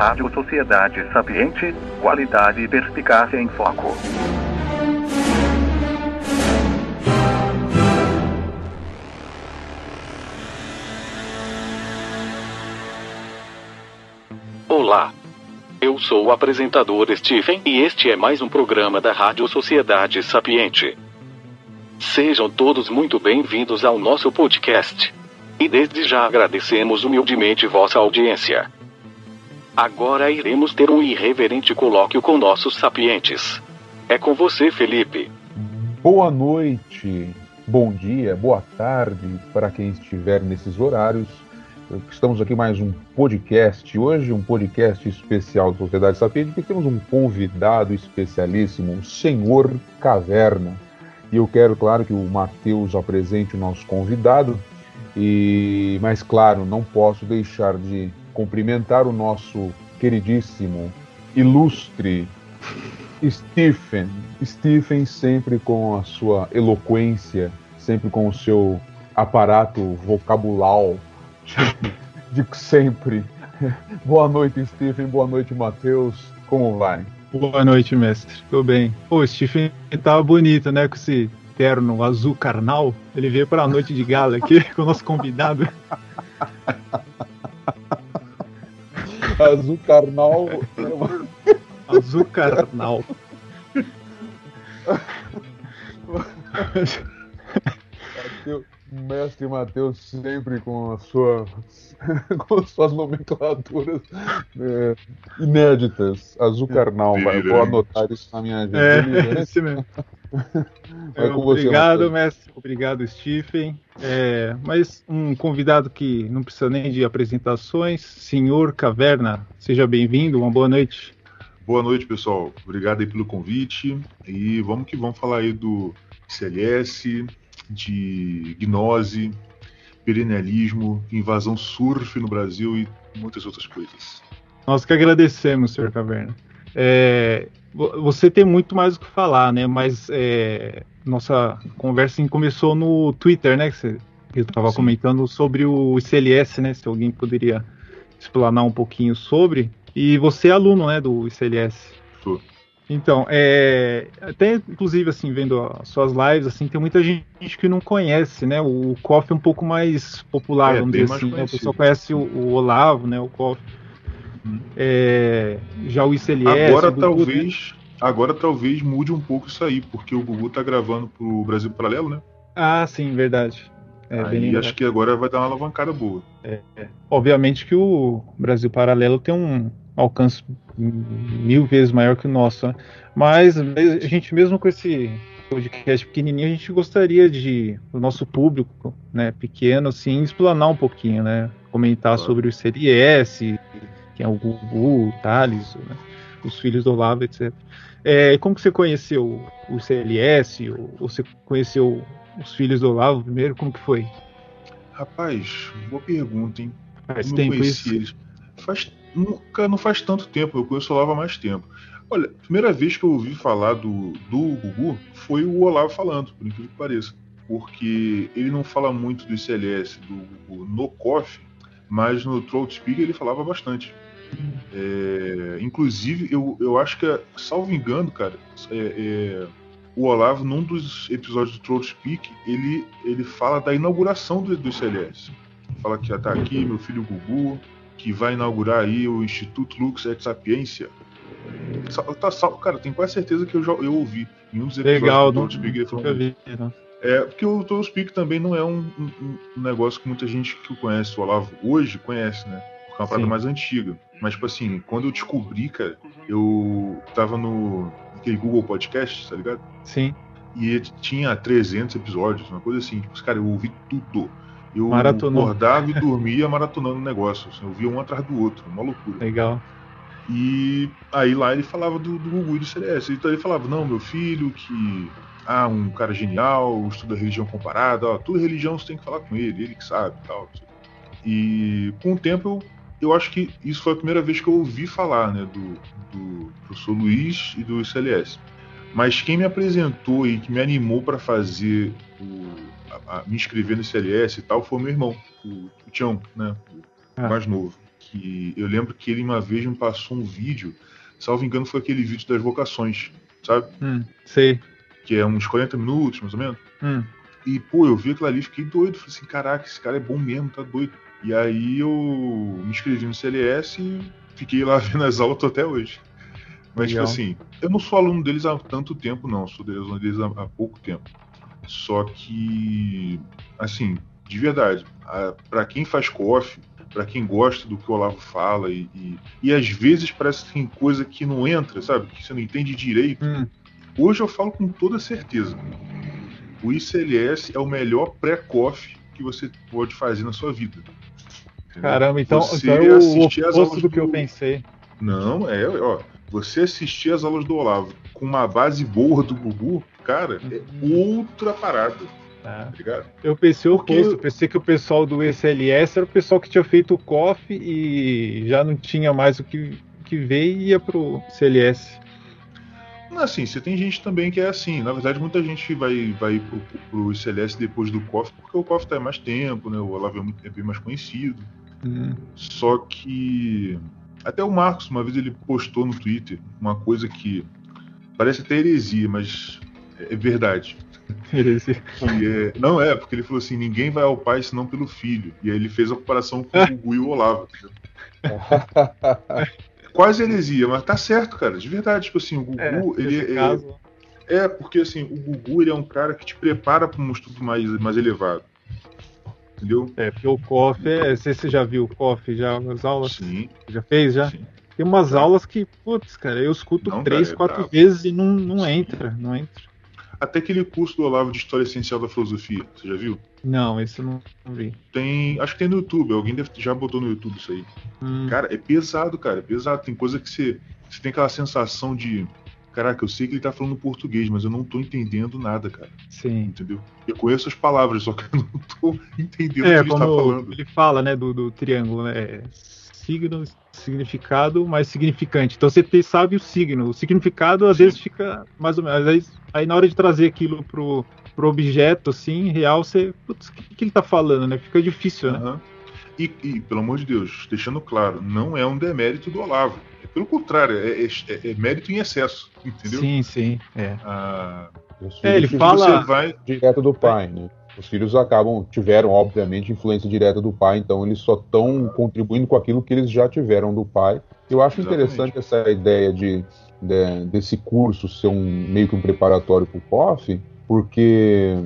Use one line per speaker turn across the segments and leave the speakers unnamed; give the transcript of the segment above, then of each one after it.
Rádio Sociedade Sapiente, qualidade e perspicácia em foco.
Olá. Eu sou o apresentador Stephen e este é mais um programa da Rádio Sociedade Sapiente. Sejam todos muito bem-vindos ao nosso podcast. E desde já agradecemos humildemente vossa audiência. Agora iremos ter um irreverente colóquio com nossos sapientes. É com você, Felipe.
Boa noite, bom dia, boa tarde para quem estiver nesses horários. Estamos aqui mais um podcast. Hoje, um podcast especial da Sociedade Sapiente, porque temos um convidado especialíssimo, o Senhor Caverna. E eu quero, claro, que o Matheus apresente o nosso convidado. E, mas, claro, não posso deixar de cumprimentar o nosso queridíssimo, ilustre Stephen. Stephen sempre com a sua eloquência, sempre com o seu aparato vocabular de sempre. Boa noite, Stephen. Boa noite, Matheus. Como vai?
Boa noite, mestre. Tô bem. Pô, Stephen tava bonito, né? Com esse terno azul carnal. Ele veio para a noite de gala aqui com o nosso convidado.
azul carnal.
azul carnal.
Mestre Matheus sempre com, a sua, com suas nomenclaturas é, inéditas. Azul carnal, vou anotar isso na minha agenda.
É, esse mesmo. É, obrigado, você, mestre. Obrigado, Stephen. É, mas um convidado que não precisa nem de apresentações, senhor Caverna. Seja bem-vindo, uma boa noite.
Boa noite, pessoal. Obrigado aí pelo convite. E vamos que vamos falar aí do CLS, de gnose, perennialismo, invasão surf no Brasil e muitas outras coisas.
Nós que agradecemos, senhor Caverna. É, você tem muito mais o que falar, né? Mas é, nossa conversa começou no Twitter, né? Que você estava comentando sobre o ICLS, né? Se alguém poderia explanar um pouquinho sobre. E você é aluno, né, do ICLS?
Sou.
Então, é, até inclusive assim, vendo as suas lives, assim, tem muita gente que não conhece, né? O KOF é um pouco mais popular, é, vamos dizer assim. Né? O pessoal conhece o, o, Olavo, né? O KOF. Hum. É, já o ICLS.
Agora o talvez, agora talvez mude um pouco isso aí, porque o Gugu tá gravando pro Brasil Paralelo, né?
Ah, sim, verdade.
É, aí acho que agora vai dar uma alavancada boa.
É, é. Obviamente que o Brasil Paralelo tem um alcance mil vezes maior que o nosso. Né? Mas a gente mesmo com esse podcast pequenininho, a gente gostaria de o nosso público, né, pequeno, assim, explanar um pouquinho, né, comentar claro. sobre o CLS, quem é o Gugu, o Thales, né, os filhos do Olavo, etc. É, como que você conheceu o CLS? Ou você conheceu os filhos do Olavo primeiro? Como que foi?
Rapaz, boa pergunta, hein?
Faz tempo isso? Eles.
Faz nunca não faz tanto tempo, eu conheço o Olavo há mais tempo. Olha, a primeira vez que eu ouvi falar do, do Gugu foi o Olavo falando, por incrível que pareça. Porque ele não fala muito do ICLS do Gugu no COF, mas no Troll Speak ele falava bastante. É, inclusive, eu, eu acho que, salvo engano, cara, é, é, o Olavo, num dos episódios do Troll Speak, ele, ele fala da inauguração do, do ICLS. Fala que já tá aqui, meu filho Gugu, que vai inaugurar aí o Instituto Lux et Sapiência. Tá, tá, cara, tenho quase certeza que eu já eu ouvi em um dos episódios
Legal,
do Speak. Nunca vi. É, porque o Total Speak também não é um, um, um, negócio que muita gente que conhece o Olavo hoje conhece, né? Porque é uma parada mais antiga. Mas, tipo assim, quando eu descobri, cara, eu tava no aquele Google Podcast, tá ligado?
Sim.
E tinha 300 episódios, uma coisa assim. Tipo, cara, eu ouvi tudo. Eu
Maratonou.
acordava e dormia maratonando o negócio. Assim, eu via um atrás do outro, uma loucura.
Legal.
E aí lá ele falava do, do Gugu e do CLS. Então ele falava, não, meu filho, que ah, um cara genial, estuda religião comparada, ó, toda religião você tem que falar com ele, ele que sabe tal. E com o tempo eu, eu acho que isso foi a primeira vez que eu ouvi falar né, do, do professor Luiz e do CLS. Mas quem me apresentou e que me animou para fazer o, a, a, me inscrever no CLS e tal foi meu irmão, o, o Tião, né? O ah. mais novo. Que eu lembro que ele uma vez me passou um vídeo, salvo engano, foi aquele vídeo das vocações, sabe?
Hum, sei.
Que é uns 40 minutos, mais ou menos.
Hum.
E, pô, eu vi aquilo ali, fiquei doido. Falei assim, caraca, esse cara é bom mesmo, tá doido. E aí eu me inscrevi no CLS e fiquei lá vendo as aulas até hoje. Mas, tipo
Legal.
assim, eu não sou aluno deles há tanto tempo, não. Sou deles- aluno deles há, há pouco tempo. Só que, assim, de verdade, a- pra quem faz coffee, pra quem gosta do que o Olavo fala, e, e, e às vezes parece que tem coisa que não entra, sabe? Que você não entende direito.
Hum.
Hoje eu falo com toda certeza. O ICLS é o melhor pré-coffee que você pode fazer na sua vida. Entendeu?
Caramba, então,
Você
então é o oposto do que eu pensei.
Não, é, ó. Você assistir as aulas do Olavo com uma base boa do Gugu, cara, é outra parada,
Tá.
tá?
Eu pensei o oposto, eu pensei que o pessoal do SLS era o pessoal que tinha feito o COF e já não tinha mais o que, que ver e ia pro CLS.
Não, assim, você tem gente também que é assim. Na verdade, muita gente vai, vai pro, pro ICLS depois do COF, porque o COF tá mais tempo, né? O Olavo é, muito- é bem mais conhecido.
Hum.
Só que até o Marcos, uma vez ele postou no Twitter uma coisa que parece até heresia, mas é verdade.
Esse-
Que é- não é, porque ele falou assim: ninguém vai ao pai senão pelo filho. E aí ele fez a comparação com o Gugu e o Olavo. entendeu? Quase heresia, mas tá certo, cara, de verdade. Tipo assim, o Gugu,
É,
ele é,
caso,
é, porque assim, o Gugu ele é um cara que te prepara para um estudo mais, mais elevado. Entendeu?
é, porque o COF é. Você, você já viu o COF, já as aulas?
Sim,
Já fez, já?
sim.
Tem umas aulas que, putz, cara, eu escuto
Não,
três,
cara, é
quatro
brabo.
vezes e não, não entra, não entra.
Até aquele curso do Olavo de História Essencial da Filosofia, você já viu?
Não, esse eu não, não vi.
Tem. Acho que tem no YouTube, alguém deve, já botou no YouTube isso aí.
Hum,
Cara, é pesado, cara, é pesado. Tem coisa que você, você tem aquela sensação de. Caraca, eu sei que ele tá falando português, mas eu não tô entendendo nada, cara.
sim.
Entendeu? Eu conheço as palavras, só que eu não tô entendendo o que
É,
ele está
como
falando.
ele fala, né, do, do triângulo, né? é Signo, significado, mais significante. Então você sabe o signo. O significado às
Sim.
vezes fica mais ou menos. Às vezes, aí na hora de trazer aquilo pro, pro objeto, assim, real, você. Putz, o que, que ele tá falando, né? Fica difícil, né?
E, e, pelo amor de Deus, deixando claro, não é um demérito do Olavo. É pelo contrário, é, é- é mérito em excesso, entendeu?
Sim, sim. É.
Ah,
É, ele fala-
vai.
direto do pai, né? Os filhos acabam, tiveram, obviamente, influência direta do pai, então eles só estão contribuindo com aquilo que eles já tiveram do pai. Eu acho
Exatamente.
interessante essa ideia de, de- desse curso ser um meio que um preparatório para o COF, porque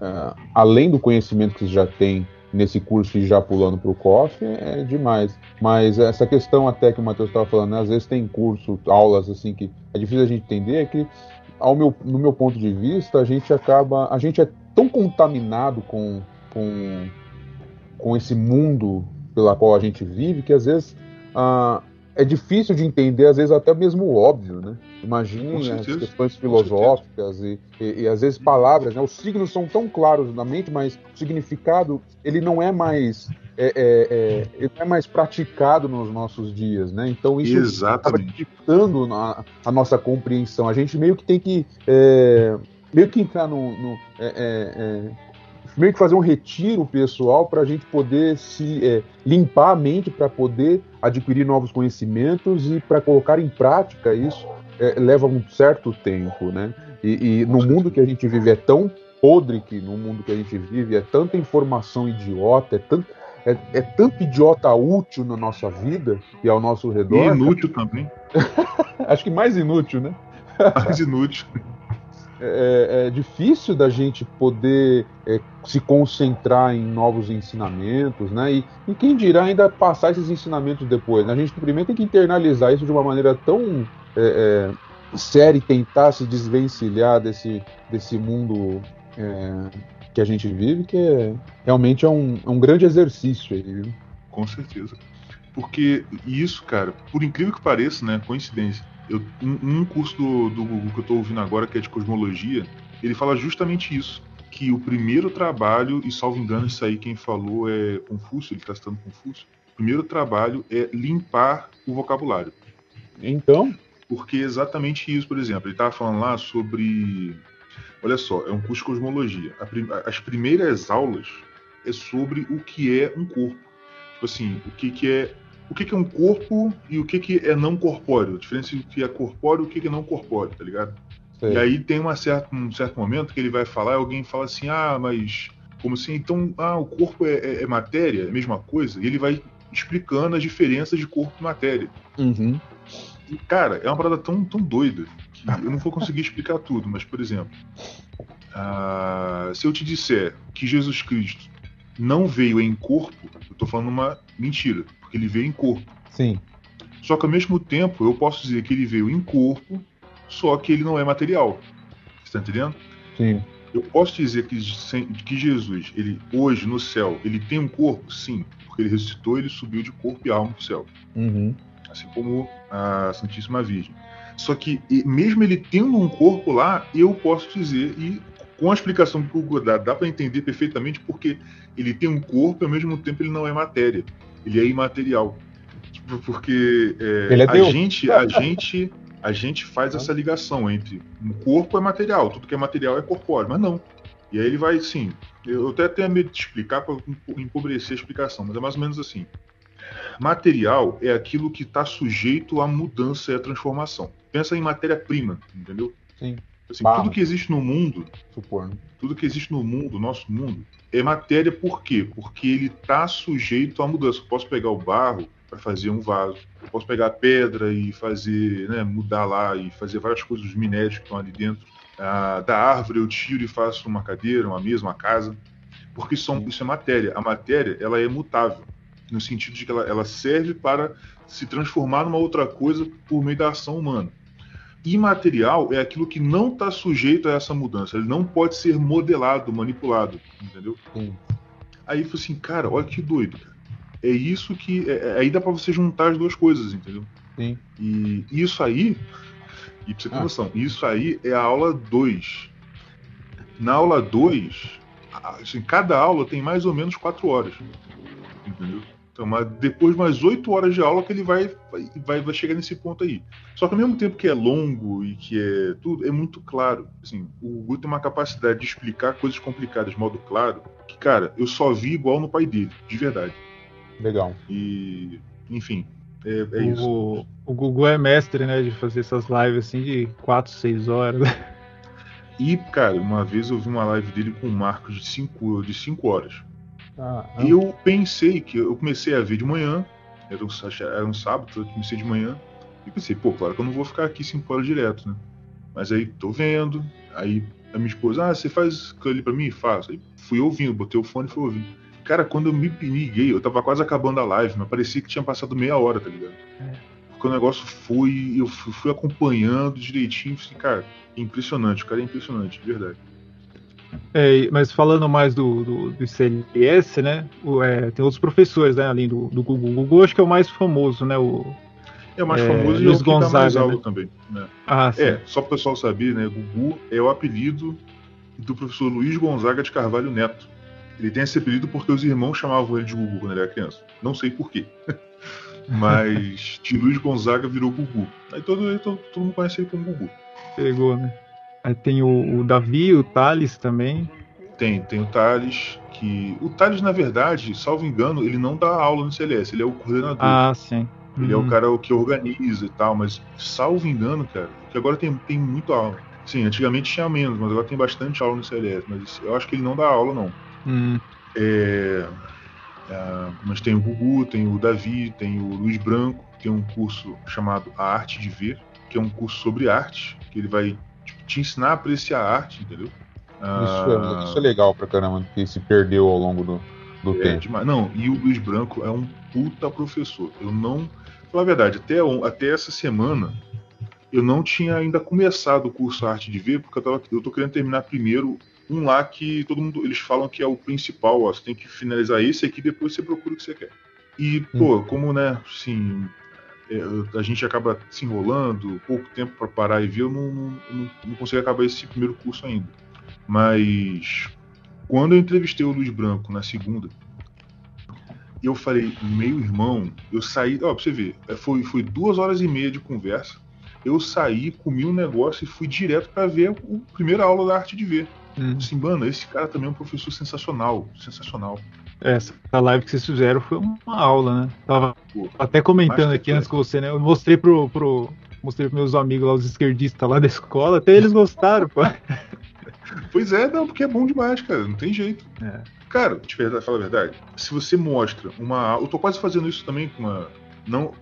ah, além do conhecimento que você já tem nesse curso e já pulando para o COF é demais. Mas essa questão até que o Matheus estava falando, né, às vezes tem curso, aulas assim que é difícil a gente entender, é que ao meu, no meu ponto de vista, a gente acaba. A gente é tão contaminado com, com, com esse mundo pela qual a gente vive que às vezes ah, é difícil de entender, às vezes até mesmo o óbvio, né? Imagine as questões filosóficas e, e, e às vezes palavras, né? Os signos são tão claros na mente, mas o significado ele não é mais é, é, é, ele é mais praticado nos nossos dias, né? Então isso
Exatamente.
dificultando a, a nossa compreensão. A gente meio que tem que é, meio que entrar no, no- é, é, é, meio que fazer um retiro pessoal para a gente poder se é, limpar a mente para poder adquirir novos conhecimentos e para colocar em prática isso é, leva um certo tempo, né? E, e no mundo que a gente vive é tão podre que no mundo que a gente vive é tanta informação idiota, é tanto é, é tanto idiota útil na nossa vida e ao nosso
E
redor.
inútil também.
Acho que mais inútil, né?
Mais inútil.
É, é difícil da gente poder é, se concentrar em novos ensinamentos, né? E, e quem dirá ainda passar esses ensinamentos depois. Né? A gente primeiro tem que internalizar isso de uma maneira tão é, é, séria e tentar se desvencilhar desse, desse mundo é, que a gente vive, que é, realmente é um, é um grande exercício aí, viu?
Com certeza. Porque isso, cara, por incrível que pareça, né? Coincidência. Eu, um, um curso do, do Google que eu tô ouvindo agora, que é de cosmologia, ele fala justamente isso. Que o primeiro trabalho, e salvo engano, isso aí quem falou é Confúcio, ele está citando Confúcio. O primeiro trabalho é limpar o vocabulário.
Então,
Porque é exatamente isso, por exemplo, ele estava falando lá sobre. Olha só, é um curso de cosmologia. Prim- As primeiras aulas é sobre o que é um corpo. Tipo assim, o que, que é o que, que é um corpo e o que, que é não corpóreo. A diferença entre o que é corpóreo e o que, que é não corpóreo, tá ligado?
Sei.
E aí tem uma certa, um certo momento que ele vai falar, e alguém fala assim, ah, mas como assim? Então, ah, o corpo é, é- é matéria, é a mesma coisa? E ele vai explicando as diferenças de corpo e matéria.
Uhum.
E, cara, é uma parada tão, tão doida que eu não vou conseguir explicar tudo, mas, por exemplo, ah, se eu te disser que Jesus Cristo não veio em corpo, eu tô falando uma mentira, porque ele veio em corpo.
Sim.
Só que ao mesmo tempo eu posso dizer que ele veio em corpo, só que ele não é material. Você tá entendendo?
Sim.
Eu posso dizer que, que Jesus, ele hoje no céu, ele tem um corpo? Sim, porque ele ressuscitou, ele subiu de corpo e alma pro céu,
Uhum.
assim como a Santíssima Virgem. Só que mesmo ele tendo um corpo lá, eu posso dizer e com a explicação que o Google dá, dá para entender perfeitamente porque ele tem um corpo e ao mesmo tempo ele não é matéria, ele é imaterial. Tipo, Porque é,
é
a
Deus.
gente, a gente, a gente faz essa ligação entre um corpo é material, tudo que é material é corpóreo, mas não. E aí ele vai, sim. Eu até tenho medo de explicar para empobrecer a explicação, mas é mais ou menos assim. Material é aquilo que está sujeito à mudança e à transformação. Pensa em matéria-prima, entendeu?
Sim.
Assim, tudo que existe no mundo,
Supor.
tudo que existe no mundo, nosso mundo, é matéria por quê? Porque ele está sujeito à mudança. Eu posso pegar o barro para fazer um vaso, eu posso pegar a pedra e fazer, né, mudar lá e fazer várias coisas dos minérios que estão ali dentro. Ah, da árvore eu tiro e faço uma cadeira, uma mesa, uma casa, porque são, isso é matéria. A matéria ela é mutável no sentido de que ela, ela serve para se transformar numa outra coisa por meio da ação humana. Imaterial é aquilo que não está sujeito a essa mudança. Ele não pode ser modelado, manipulado, entendeu?
Sim.
Aí eu falei assim, cara, olha que doido, cara. É isso que. é- é- aí dá pra você juntar as duas coisas, entendeu?
Sim.
E isso aí. E pra você ter
Ah.
noção, isso aí é a aula 2. Na aula 2, assim, cada aula tem mais ou menos 4 horas. Entendeu? Então, mas depois de mais 8 horas de aula que ele vai, vai, vai chegar nesse ponto aí. Só que ao mesmo tempo que é longo e que é tudo, é muito claro. Assim, o Gugu tem uma capacidade de explicar coisas complicadas de modo claro, que, cara, eu só vi igual no pai dele, de verdade.
Legal.
E, enfim, é, é isso.
o, o Google é mestre, né, de fazer essas lives assim de 4, 6 horas.
E, cara, uma vez eu vi uma live dele com um marco de 5 de cinco horas.
Ah,
E eu pensei que eu comecei a ver de manhã, era um, era um sábado, eu comecei de manhã, e pensei, pô, claro que eu não vou ficar aqui 5 horas direto, né? Mas aí tô vendo, aí a minha esposa, ah, você faz ali pra mim? Faço. Aí fui ouvindo, botei o fone e fui ouvindo. Cara, quando eu me liguei, eu tava quase acabando a live, mas parecia que tinha passado meia hora, tá ligado? Porque o negócio foi, eu fui, fui acompanhando direitinho, assim, cara, impressionante, o cara é impressionante, de verdade.
É, mas falando mais do, do, do né, o, é, tem outros professores, né, além do, do Google. O Google acho que é o mais famoso, né, o...
É o mais
É,
famoso e é
Luiz
o que dá mais
Gonzaga,
aula
né?
também, né?
Ah, sim.
É, só para o pessoal saber, né? Gugu é o apelido do professor Luiz Gonzaga de Carvalho Neto. Ele tem esse apelido porque os irmãos chamavam ele de Gugu quando ele era criança. Não sei porquê. Mas de Luiz Gonzaga virou Gugu. Aí todo, todo, todo mundo conhece ele como Gugu.
Pegou, né. Aí tem o, o Davi, o Thales também.
Tem, tem o Thales, que. O Thales, na verdade, salvo engano, ele não dá aula no CLS, ele é o coordenador.
Ah, sim.
Ele é o cara que organiza e tal, mas salvo engano, cara, que agora tem, tem muito aula. Sim, antigamente tinha menos, mas agora tem bastante aula no CLS, mas eu acho que ele não dá aula, não.
Hum.
É, ah, mas tem o Gugu, tem o Davi, tem o Luiz Branco, tem um curso chamado A Arte de Ver, que é um curso sobre arte, que ele vai te ensinar a apreciar a arte, entendeu? Ah,
Isso, é, isso é legal pra caramba, que se perdeu ao longo do, do
É
tempo.
demais. Não, e o Luiz Branco é um puta professor. Eu não. Falar a verdade, até, até essa semana eu não tinha ainda começado o curso Arte de Ver, porque eu, tava, eu tô querendo terminar primeiro um lá que todo mundo. Eles falam que é o principal, ó. Você tem que finalizar esse aqui, depois você procura o que você quer. E, pô, como, né, assim. É, a gente acaba se enrolando, pouco tempo para parar e ver, eu não, não, não, não consigo acabar esse primeiro curso ainda. Mas quando eu entrevistei o Luiz Branco na segunda, eu falei, meu irmão, eu saí, ó, pra você ver, é, foi, foi duas horas e meia de conversa. Eu saí, comi um negócio e fui direto para ver a primeira aula da arte de ver.
Hum.
Assim, mano, esse cara também é um professor sensacional, sensacional.
Essa live que vocês fizeram foi uma aula, né? Tava até comentando aqui antes com você, né? Eu mostrei pro, pro mostrei pros meus amigos lá, os esquerdistas lá da escola, até eles gostaram, pô.
Pois é, não, porque é bom demais, cara. Não tem jeito.
É.
Cara, de verdade, fala a verdade. Se você mostra uma. Eu tô quase fazendo isso também com uma. Não,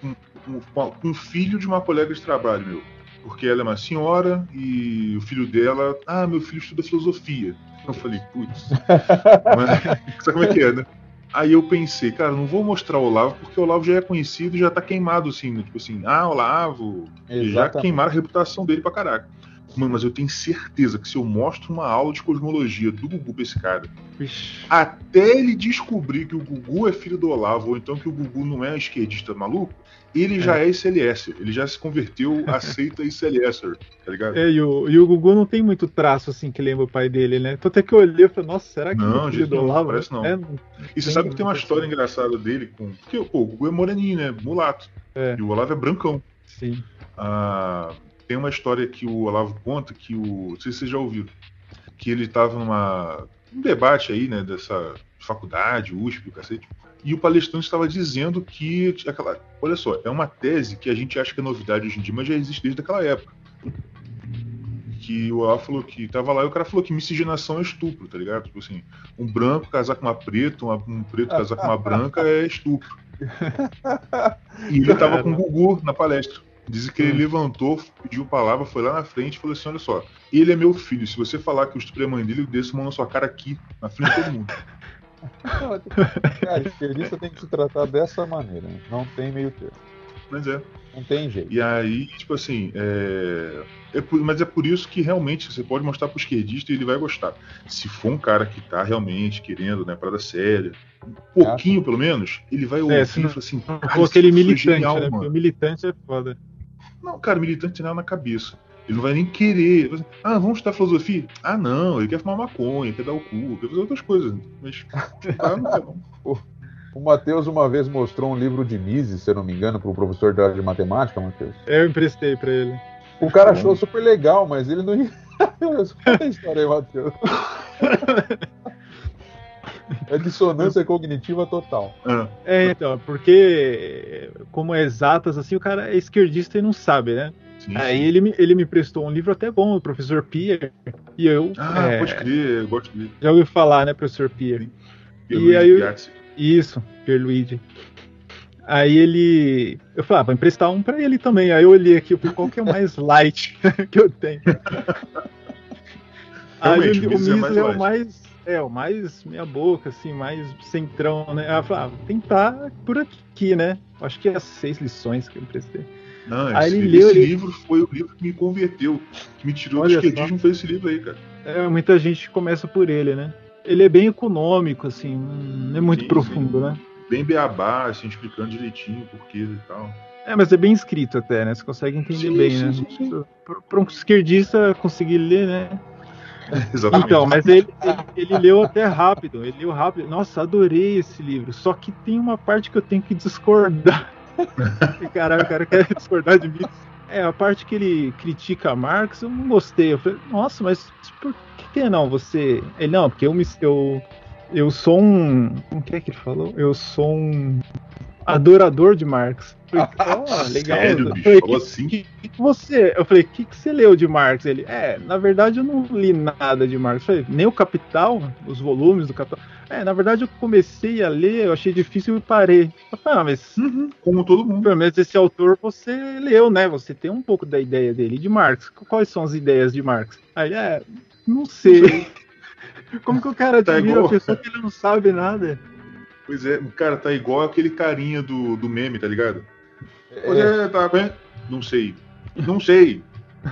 a- com um filho de uma colega de trabalho, meu. Porque ela é uma senhora e o filho dela. Ah, meu filho estuda filosofia. Eu falei, putz. Sabe como é que é, né? Aí eu pensei, cara, não vou mostrar o Olavo porque o Olavo já é conhecido e já tá queimado, assim, né? Tipo assim, ah, Olavo. Já queimaram a reputação dele pra caraca. Mano, mas eu tenho certeza que se eu mostro uma aula de cosmologia do Gugu pra esse cara,
Vixe.
até ele descobrir que o Gugu é filho do Olavo, ou então que o Gugu não é esquerdista maluco, ele já é ICLS. Ele já se converteu, aceita ICLS, tá ligado?
É, e o, e o Gugu não tem muito traço assim que lembra o pai dele, né? Então até que eu olhei e falei, nossa, será que
Não,
é filho do
não,
Olavo?
parece não.
É,
E você sabe que tem uma história engraçada dele com. Porque pô, o Gugu é moreninho, né? Mulato.
É.
E o Olavo é brancão.
sim.
Ah, tem uma história que o Olavo conta que o. Não sei se vocês já ouviram. Que ele estava numa. um debate aí, né? Dessa faculdade, USP, o cacete. E o palestrante estava dizendo que. Aquela, olha só, é uma tese que a gente acha que é novidade hoje em dia, mas já existe desde aquela época. Que o Olavo falou que tava lá e o cara falou que miscigenação é estupro, tá ligado? Tipo assim, um branco casar com uma preta, uma- um preto casar com uma branca é estupro. E ele tava com o Gugu na palestra. Dizem que ele levantou, pediu palavra, foi lá na frente e falou assim: Olha só, ele é meu filho. Se você falar que eu estuprei a mãe dele, eu desço a mão na sua cara aqui, na frente de todo mundo.
Cara, esquerdista tem que se tratar dessa maneira. né? Não tem meio termo.
Mas é.
Não tem jeito.
E aí, tipo assim, é... é por- mas é por isso que realmente você pode mostrar pro esquerdista e ele vai gostar. Se for um cara que tá realmente querendo, né, parada séria, um pouquinho pelo menos, ele vai ouvir
É,
e
se não-
falar assim:
Não
"Cara,
for
esse
aquele
foi
militante,
genial,
né?
mano."
Porque o militante é foda.
Não, cara, militante tem nada na cabeça. Ele não vai nem querer. Ah, vamos estudar filosofia? Ah, não, ele quer fumar maconha, quer dar o cu, quer fazer outras coisas. Mas ah, não quer não.
O Matheus uma vez mostrou um livro de Mises, se eu não me engano, para o professor da- de matemática, Matheus.
Eu emprestei pra ele.
O cara achou super legal, mas ele não ia. Conta a história aí, Matheus. É dissonância cognitiva total.
Ah,
É, então, porque como é exatas, assim, o cara é esquerdista e não sabe, né?
sim,
Aí
sim.
ele me, ele me prestou um livro até bom, o professor Pierre, e eu
Ah,
é,
pode crer, eu gosto dele.
já ouvi falar, né, professor Pierre?
Pierluigi
aí eu-
Piazzi.
Isso, Pierluigi. Aí ele. Eu falei, ah, vou emprestar um pra ele também. Aí eu olhei aqui, eu falei, qual que é o mais light que eu tenho? Aí
Realmente,
o
o Mises é mais
é o mais. É, o mais meia boca, assim, mais centrão, né? Aí eu falei, ah, vou tentar por aqui, né? Acho que é as seis lições que eu emprestei.
Não,
Aí
esse,
ele leu,
esse
ele-
livro foi o livro que me converteu, que me tirou
Olha
do esquerdismo, foi esse livro aí, cara.
É, muita gente começa por ele, né? Ele é bem econômico, assim, não é muito
Sim,
profundo, né?
Bem beabá, assim, explicando direitinho o porquê e tal.
É, mas é bem escrito até, né? Você consegue entender
Sim,
bem,
sim,
né?
sim, sim.
Para um esquerdista conseguir ler, né?
Exatamente.
Então, mas ele, ele, ele leu até rápido, ele leu rápido. Nossa, adorei esse livro. Só que tem uma parte que eu tenho que discordar. Caralho, o cara quer discordar de mim. É, a parte que ele critica Marx, eu não gostei. Eu falei, nossa, mas por que não? Você. Ele, não, porque eu me. Eu, eu sou um. Como que é que ele falou? Eu sou um adorador de Marx. Falei, oh, legal.
Sério,
Eu
bicho?
falei,
Falou
que-
assim?
que, que você? Eu falei, o que, que você leu de Marx? Ele, é, na verdade eu não li nada de Marx. Eu falei, nem o Capital, os volumes do Capital. É, na verdade eu comecei a ler, eu achei difícil e parei. Eu falei, ah, mas
Uhum, como todo mundo.
pelo menos esse autor você leu, né? Você tem um pouco da ideia dele. De Marx, quais são as ideias de Marx? Aí é, não sei. Como que o cara
Tá
admira a pessoa que ele não sabe nada?
Pois é, cara, tá igual aquele carinha do, do meme, tá ligado? Pois
É,
é, tá, né? Não sei. Não sei.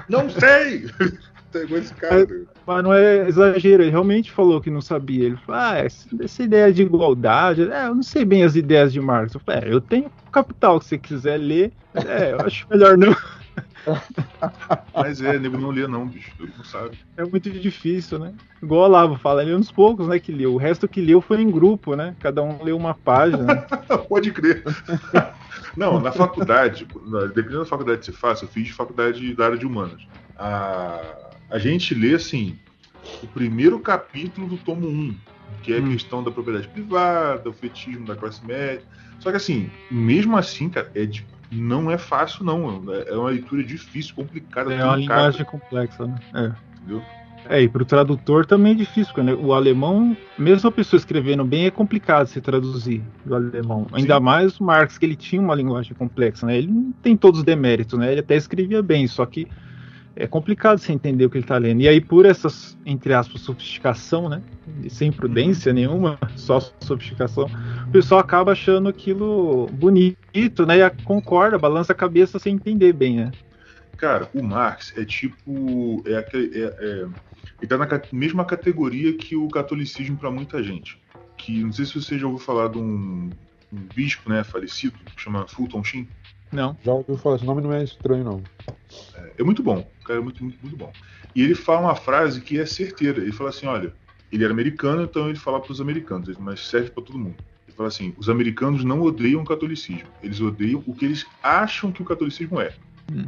Não sei! tá igual esse cara. né?
Mas não é exagero, ele realmente falou que não sabia. Ele falou, ah, essa, ideia de igualdade, é, eu não sei bem as ideias de Marx. Eu falei, é, eu tenho capital, se você quiser ler, é, eu acho melhor não.
Mas é, nego não lê não, bicho. Não sabe.
É muito difícil, né? Igual o Olavo fala, ele é um dos poucos, né, que leu. O resto que leu foi em grupo, né? Cada um leu uma página.
Pode crer. Não, na faculdade, na- dependendo da faculdade que você faça, eu fiz faculdade da área de humanas. A, a gente lê, assim, o primeiro capítulo do tomo 1. que é a
Hum.
questão da propriedade privada, o fetismo da classe média. Só que assim, mesmo assim, cara, é de- não é fácil, não. É é uma leitura difícil, complicada,
É uma linguagem complexa, né? É.
entendeu?
É, e pro tradutor também é difícil, né, o alemão, mesmo a pessoa escrevendo bem, é complicado se traduzir do alemão. Ainda mais o Marx, que ele tinha uma linguagem complexa, né? Ele não tem todos os deméritos, né? Ele até escrevia bem, só que é complicado você entender o que ele tá lendo. E aí, por essas, entre aspas, sofisticação, né? Sem prudência nenhuma, só sofisticação, o pessoal acaba achando aquilo bonito, né? E concorda, balança a cabeça sem entender bem, né?
Cara, o Marx é tipo. É, é, é- ele tá na mesma categoria que o catolicismo para muita gente. Que não sei se você já ouviu falar de um, um bispo, né, falecido, que chama Fulton Sheen.
Não.
Já ouviu falar, esse nome não é estranho, não.
É muito bom, o cara é muito, muito, muito bom. E ele fala uma frase que é certeira. Ele fala assim: olha, ele era americano, então ele fala para os americanos, mas serve para todo mundo. Ele fala assim: os americanos não odeiam o catolicismo, eles odeiam o que eles acham que o catolicismo é.
Hum.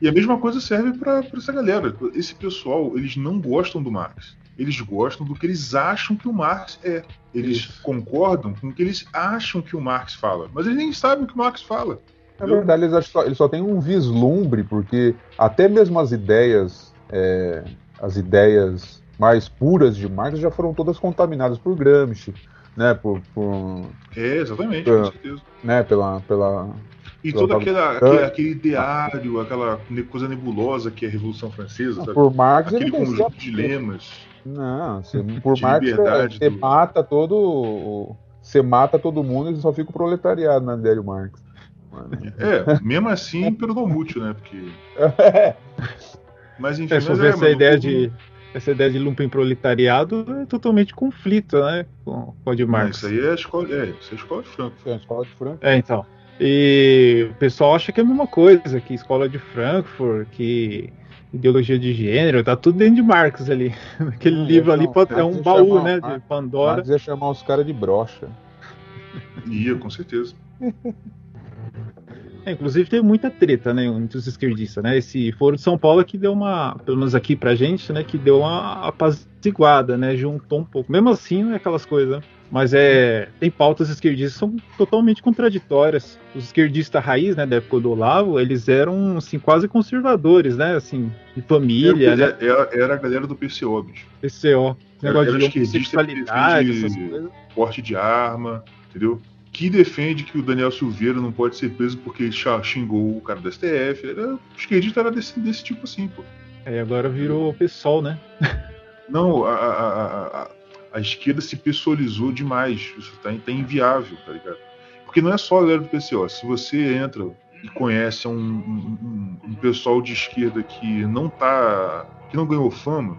E a mesma coisa serve para essa galera. Esse pessoal, eles não gostam do Marx. Eles gostam do que eles acham que o Marx é. Eles
Isso.
concordam com o que eles acham que o Marx fala. Mas eles nem sabem o que o Marx fala.
Na verdade, eles, só, eles só têm um vislumbre, porque até mesmo as ideias, é, as ideias mais puras de Marx já foram todas contaminadas por Gramsci, né, por, por-
É, exatamente,
É.
com certeza.
né, pela, pela,
E
Eu
todo aquela, aquele, aquele ideário, aquela coisa nebulosa que é a Revolução Francesa, sabe?
por Marx
Aquele
ele tem
conjunto de lemas.
Não, você, por
De
Marx você
do-
mata todo, você mata todo mundo e só fica o proletariado na ideia do Marx.
É, mesmo assim, pelo mútil, né? Porque. Mas enfim,
É,
mas é,
essa
mano,
ideia de essa ideia de lumpen proletariado é totalmente conflito, né, com, com a de Marx.
isso aí é a escola, é, isso é a escola de Franco.
É a escola de Franco.
É, então. E o pessoal acha que é a mesma coisa, que escola de Frankfurt, que ideologia de gênero, tá tudo dentro de Marx ali. Aquele
Hum,
livro ali pode- é um baú,
chamar-
né, de Pandora.
Marx ia chamar os caras de brocha.
Ia, com certeza.
É, inclusive tem muita treta, né, entre os esquerdistas, né? Esse Foro de São Paulo é que deu uma, pelo menos aqui pra gente, né, que deu uma apaziguada, né, juntou um pouco. Mesmo assim, não é aquelas coisas, mas é, tem pautas esquerdistas que são totalmente contraditórias. Os esquerdistas raiz, né, da época do Olavo, eles eram, assim, quase conservadores, né, assim, de família,
era,
né,
era, era a galera do PCO, bicho.
PCO,
Era-
negócio
era
de
esquerdista
homossexualidade, essas coisas.
Porte de arma, entendeu? Que defende que o Daniel Silveira não pode ser preso porque ele xingou o cara do STF. Era, o esquerdista era desse, desse tipo assim, pô.
Aí agora virou PSOL, né?
Não, a, a, a, a, a esquerda se pessoalizou demais. Isso tá, tá inviável, tá ligado? Porque não é só a galera do PCO. Se você entra e conhece um, um, um- um pessoal de esquerda que não tá. que não ganhou fama,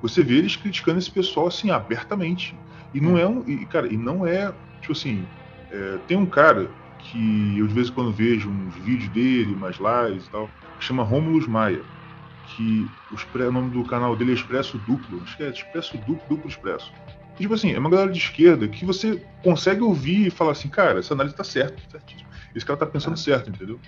você vê eles criticando esse pessoal assim abertamente. E não é um. E, cara, e não é. Tipo assim. É, tem um cara que eu de vez em quando vejo uns vídeos dele, umas lives e tal, que chama Romulus Maia que o, nome do canal dele é Expresso Duplo, acho que é Expresso Duplo, Duplo Expresso. E, tipo assim, é uma galera de esquerda que você consegue ouvir e falar assim, cara, essa análise tá certa, certíssimo. Esse cara tá pensando certo, entendeu?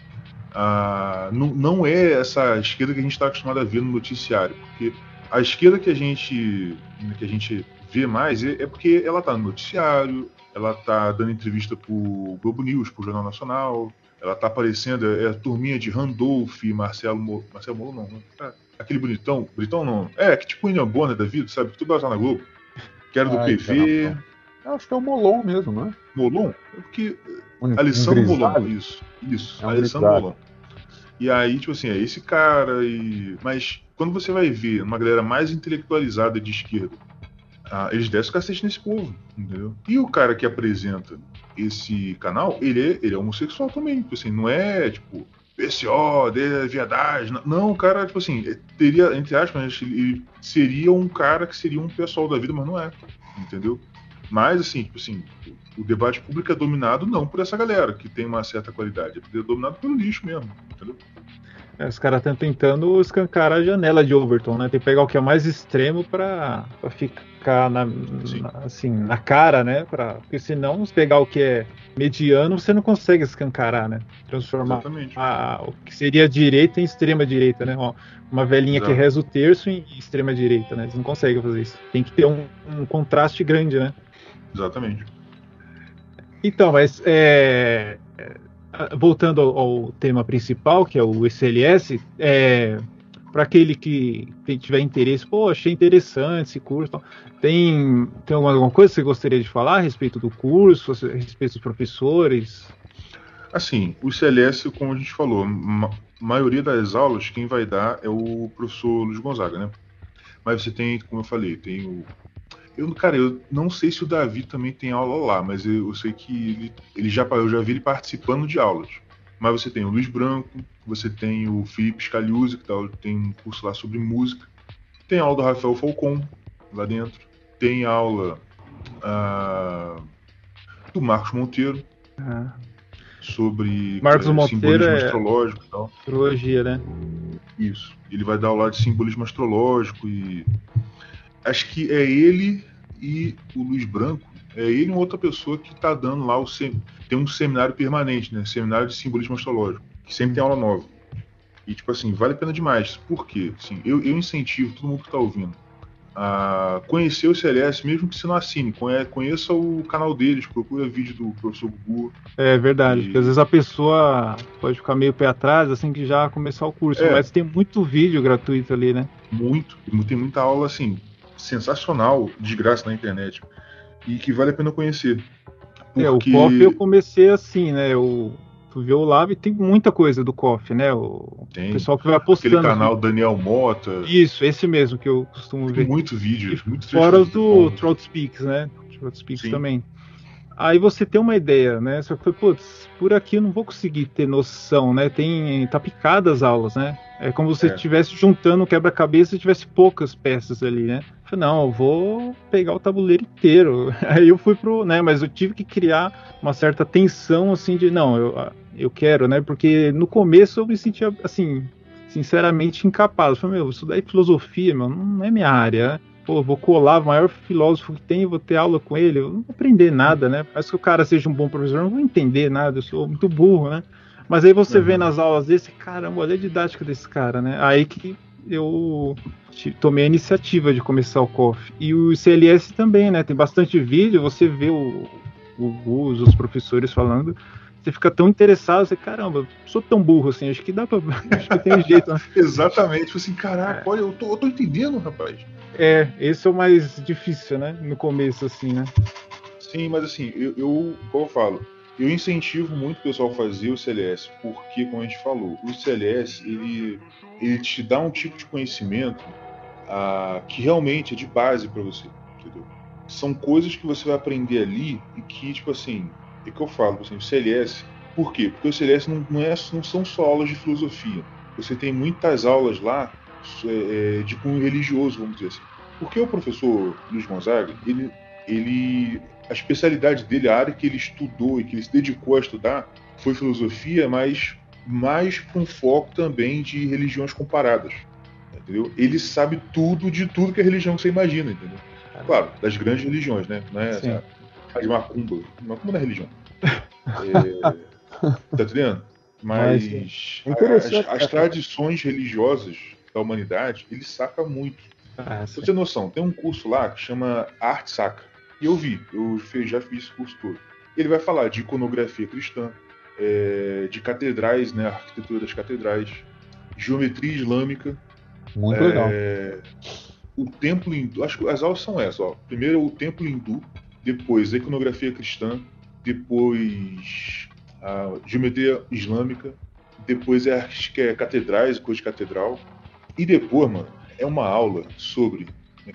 Ah, não, não é essa esquerda que a gente está acostumado a ver no noticiário, porque a esquerda que a gente que a gente vê mais é, é porque ela tá no noticiário, ela tá dando entrevista pro Globo News, pro Jornal Nacional, ela tá aparecendo, é a turminha de Randolph, Marcelo Mo, Marcelo Molo não, né? Ah, aquele bonitão, bonitão não, é, que tipo o William Bonner da vida, sabe? Que tudo tá na Globo. Que era do
Ai,
PV,
acho que é o Molon mesmo, né?
Molon, é porque
Um,
Alessandro
um
Molon, isso, isso,
É um
Alessandro
grisalho.
Molon. E aí, tipo assim, é esse cara e... Mas quando você vai ver uma galera mais intelectualizada de esquerda, ah, eles descem o cacete nesse povo, entendeu? E o cara que apresenta esse canal, ele é, ele é homossexual também, tipo assim, não é, tipo, PCO, de viadagem, não. o cara, tipo assim, teria, entre aspas, ele seria um cara que seria um pessoal da vida, mas não é, entendeu? Mas, assim, tipo assim, o debate público é dominado não por essa galera que tem uma certa qualidade, é dominado pelo lixo mesmo, entendeu?
É, os caras estão tentando escancar a janela de Overton, né? Tem que pegar o que é mais extremo para ficar na, na, assim, na cara, né? Pra, porque senão, se pegar o que é mediano, você não consegue escancarar, né? Transformar a, o que seria direita em extrema direita, né? Ó, uma velhinha Exato. que reza o terço em extrema direita, né? Eles não conseguem fazer isso. Tem que ter um, um contraste grande, né?
Exatamente.
Então, mas é, voltando ao, ao, tema principal, que é o SLS, é, para aquele que tiver interesse, pô, achei interessante esse curso. Tem, tem alguma coisa que você gostaria de falar a respeito do curso, a respeito dos professores?
Assim, o CLS, como a gente falou, a maioria das aulas, quem vai dar é o professor Luiz Gonzaga, né? Mas você tem, como eu falei, tem o eu, cara, eu não sei se o Davi também tem aula lá, mas eu, eu sei que ele, ele, já, eu já vi ele participando de aulas. Mas você tem o Luiz Branco, você tem o Felipe Scaliuzzi, que tá, tem um curso lá sobre música. Tem aula do Rafael Falcon lá dentro. Tem aula uh, do Marcos Monteiro.
Ah.
Sobre
Marcos é, Monteiro é
astrológico e tal.
Astrologia, né?
Isso. Ele vai dar aula de simbolismo astrológico e acho que é ele e o Luiz Branco, é ele e outra pessoa que está dando lá o sem... tem um seminário permanente, né? Seminário de simbolismo astrológico, que sempre tem aula nova. E tipo assim, vale a pena demais. Por quê? Assim, eu, eu incentivo todo mundo que está ouvindo a conhecer o CLS, mesmo que você não assine. Conheça o canal deles, procura vídeo do professor Gugu.
É verdade, e... porque às vezes a pessoa pode ficar meio pé atrás assim que já começar o curso, é. mas tem muito vídeo gratuito ali, né?
Muito, tem muita aula assim, sensacional de graça na internet e que vale a pena conhecer.
Porque... É, o KOF eu comecei assim, né? Eu tu vê o Lab tem muita coisa do KOF, né? O
tem.
pessoal que vai postando.
Aquele canal Daniel Mota.
Isso, esse mesmo que eu costumo
tem
ver.
Muito vídeo, muito
Fora os do Trout Speaks, né? Trout Speaks também. Aí você tem uma ideia, né? Só que, putz, por aqui eu não vou conseguir ter noção, né? Tem tá picadas as aulas, né? É como se você é. estivesse juntando quebra-cabeça e tivesse poucas peças ali, né? Falei, não, eu vou pegar o tabuleiro inteiro. Aí eu fui pro, né? Mas eu tive que criar uma certa tensão, assim, de não, eu, eu quero, né? Porque no começo eu me sentia, assim, sinceramente incapaz. Eu falei, meu, daí é filosofia, meu, não é minha área, pô, vou colar o maior filósofo que tem, vou ter aula com ele, eu não vou aprender nada, né? Parece que o cara seja um bom professor, eu não vou entender nada, eu sou muito burro, né? Mas aí você uhum. vê nas aulas desse, caramba, olha a didática desse cara, né? Aí que eu tomei a iniciativa de começar o COF. E o CLS também, né? Tem bastante vídeo, você vê o, o os professores falando, você fica tão interessado, você, caramba, sou tão burro assim, acho que dá pra. acho que tem jeito. Né?
Exatamente, tipo assim, caraca, é. olha, eu tô, eu tô entendendo, rapaz.
É, esse é o mais difícil, né? No começo, assim, né?
Sim, mas assim, eu, eu como eu falo, eu incentivo muito o pessoal a fazer o CLS, porque, como a gente falou, o CLS, ele, ele te dá um tipo de conhecimento ah, que realmente é de base para você, entendeu? São coisas que você vai aprender ali e que, tipo assim, é que eu falo, assim, o CLS, por quê? Porque o CLS não, não, é, não são só aulas de filosofia. Você tem muitas aulas lá é, é, de cunho religioso, vamos dizer assim. Porque o professor Luiz Gonzaga, ele, ele, a especialidade dele, a área que ele estudou e que ele se dedicou a estudar, foi filosofia, mas mais com um foco também de religiões comparadas. Entendeu? Ele sabe tudo de tudo que é religião que você imagina, entendeu? Claro, das grandes religiões, né? Não é a de macumba. Macumba não é religião. É, tá entendendo? Mas, Mas as, as, tradições religiosas da humanidade, ele saca muito. Ah, pra você ter noção, tem um curso lá que chama Arte Saca. E eu vi, eu já fiz esse curso todo. Ele vai falar de iconografia cristã, é, de catedrais, né, arquitetura das catedrais, geometria islâmica.
Muito é, legal.
O templo hindu, acho que as aulas são essas, ó. Primeiro o templo hindu, depois a iconografia cristã, depois a geometria islâmica, depois é, acho que é catedrais, coisa de catedral, e depois, mano, é uma aula sobre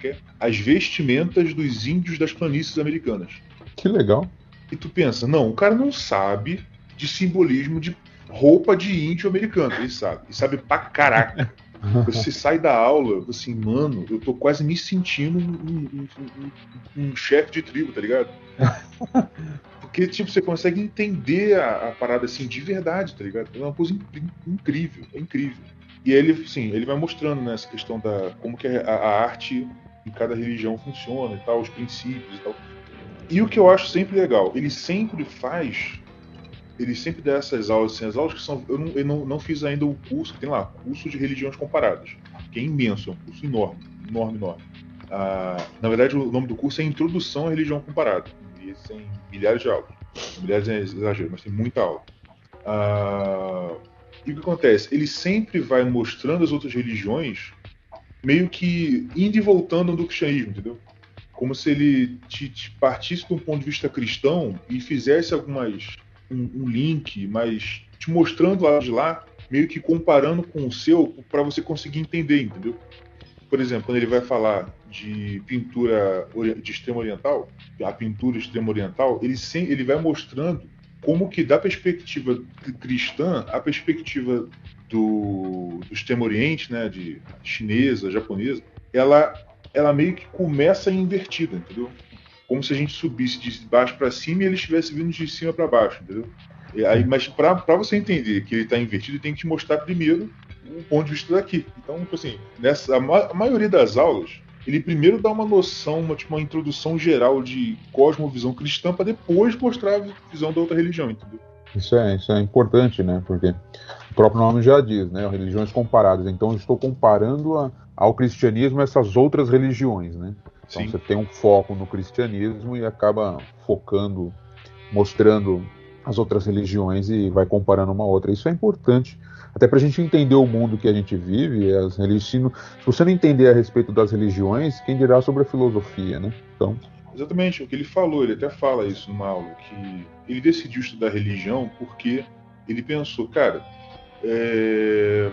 é as vestimentas dos índios das planícies americanas.
Que legal.
E tu pensa, não, o cara não sabe de simbolismo de roupa de índio americano. Ele sabe. E sabe pra caraca. Você sai da aula, assim, mano, eu tô quase me sentindo um, um, um, um chefe de tribo, tá ligado? Porque, tipo, você consegue entender a, a, parada assim de verdade, tá ligado? É uma coisa incrível, é incrível. E ele, sim, ele vai mostrando né, essa questão da como que a, a arte em cada religião funciona e tal, os princípios e tal. E o que eu acho sempre legal, ele sempre faz, ele sempre dá essas aulas, assim, as aulas que são, eu não, eu não, não fiz ainda o curso, tem lá, curso de religiões comparadas, que é imenso, é um curso enorme, enorme, enorme. Ah, na verdade, o nome do curso é Introdução à Religião Comparada, e tem milhares de aulas, milhares é exagero, mas tem muita aula. Ah, e o que acontece? Ele sempre vai mostrando as outras religiões meio que indo e voltando do cristianismo, entendeu? Como se ele te, te partisse de um ponto de vista cristão e fizesse algumas um, um link, mas te mostrando lá de lá, meio que comparando com o seu, para você conseguir entender, entendeu? Por exemplo, quando ele vai falar de pintura de extremo oriental, a pintura extremo oriental, ele, sem, ele vai mostrando como que da perspectiva cristã, a perspectiva do, do extremo oriente, né, de chinesa, japonesa, ela, ela meio que começa invertida, entendeu? Como se a gente subisse de baixo para cima e ele estivesse vindo de cima para baixo, entendeu? E aí, mas para você entender que ele está invertido, tem que te mostrar primeiro o ponto de vista daqui. Então, tipo assim, nessa, a, ma a maioria das aulas, ele primeiro dá uma noção, uma, tipo, uma introdução geral de cosmovisão cristã, para depois mostrar a visão da outra religião, entendeu?
Isso é, isso é importante, né? Porque o próprio nome já diz, né? Religiões comparadas. Então, eu estou comparando a, ao cristianismo essas outras religiões, né? Então, Sim. você tem um foco no cristianismo e acaba focando, mostrando as outras religiões e vai comparando uma outra. Isso é importante, até para a gente entender o mundo que a gente vive. As religiões, se você não entender a respeito das religiões, quem dirá sobre a filosofia, né? Então.
Exatamente, o que ele falou, ele até fala isso numa aula, que ele decidiu estudar religião porque ele pensou, cara, é...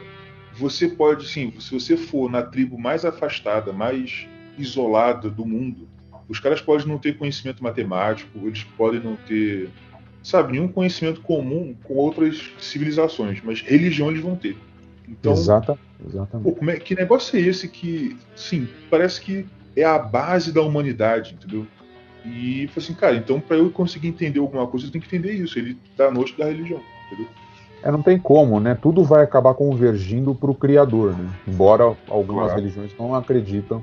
você pode, sim, se você for na tribo mais afastada, mais isolada do mundo, os caras podem não ter conhecimento matemático, eles podem não ter sabe, nenhum conhecimento comum com outras civilizações, mas religião eles vão ter.
Então, Exata, exatamente.
Pô, é, que negócio é esse que, sim, parece que é a base da humanidade, entendeu? E foi assim, cara, então para eu conseguir entender alguma coisa, eu tenho que entender isso. Ele tá noite da religião, entendeu?
É, não tem como, né? Tudo vai acabar convergindo para o Criador, né? Embora algumas claro. religiões não acreditam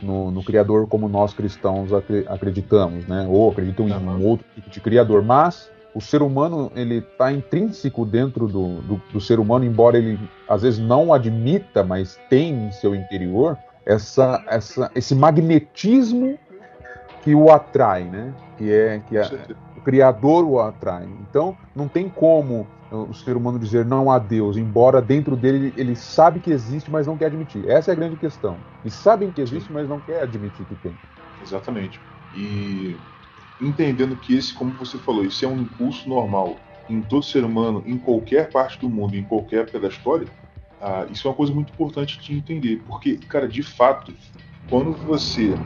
no, no, Criador como nós cristãos acreditamos, né? Ou acreditam em um outro tipo de Criador. Mas o ser humano ele está intrínseco dentro do, do, do, ser humano, embora ele às vezes não admita, mas tem em seu interior essa, essa, esse magnetismo que o atrai, né? Que é que é, o Criador o atrai. Então não tem como o ser humano dizer não a Deus, embora dentro dele ele sabe que existe, mas não quer admitir. Essa é a grande questão. E sabem que existe, mas não quer admitir que tem.
Exatamente. E entendendo que esse, como você falou, isso é um impulso normal em todo ser humano, em qualquer parte do mundo, em qualquer época da história, ah, isso é uma coisa muito importante de entender. Porque, cara, de fato, quando você.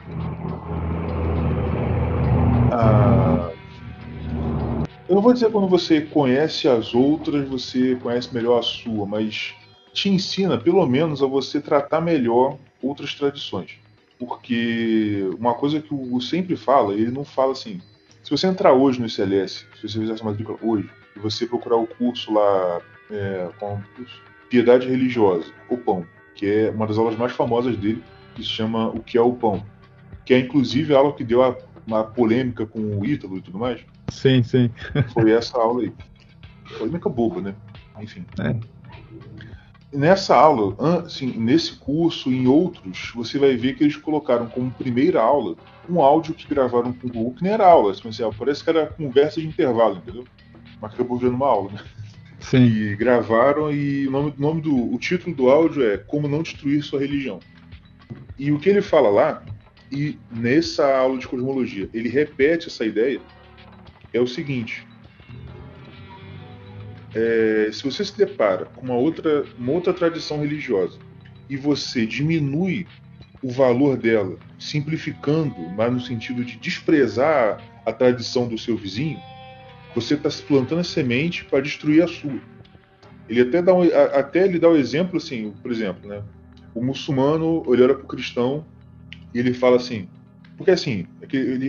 Ah, eu não vou dizer quando você conhece as outras, você conhece melhor a sua, mas te ensina, pelo menos, a você tratar melhor outras tradições. Porque uma coisa que o Hugo sempre fala, ele não fala assim. Se você entrar hoje no ICLS, se você fizesse uma matrícula hoje, e você procurar o curso lá, é, com Piedade Religiosa, o Pão, que é uma das aulas mais famosas dele, que se chama O que é o Pão, que é inclusive a aula que deu a, uma polêmica com o Ítalo e tudo mais.
Sim, sim.
Foi essa aula aí. Polêmica boba, né? Enfim. É nessa aula, assim, nesse curso e em outros, você vai ver que eles colocaram como primeira aula um áudio que gravaram com o Google, que nem era aula, assim, parece que era conversa de intervalo, entendeu? Mas acabou vendo uma aula, né?
Sim.
E gravaram e o nome, nome do o título do áudio é Como não destruir sua religião. E o que ele fala lá, e nessa aula de cosmologia, ele repete essa ideia, é o seguinte: é, se você se depara com uma outra, uma outra tradição religiosa e você diminui o valor dela, simplificando, mas no sentido de desprezar a tradição do seu vizinho, você está se plantando a semente para destruir a sua. Ele até dá um, até ele dá o um exemplo assim, por exemplo, né? O muçulmano olha para o cristão e ele fala assim: Porque assim, é que ele,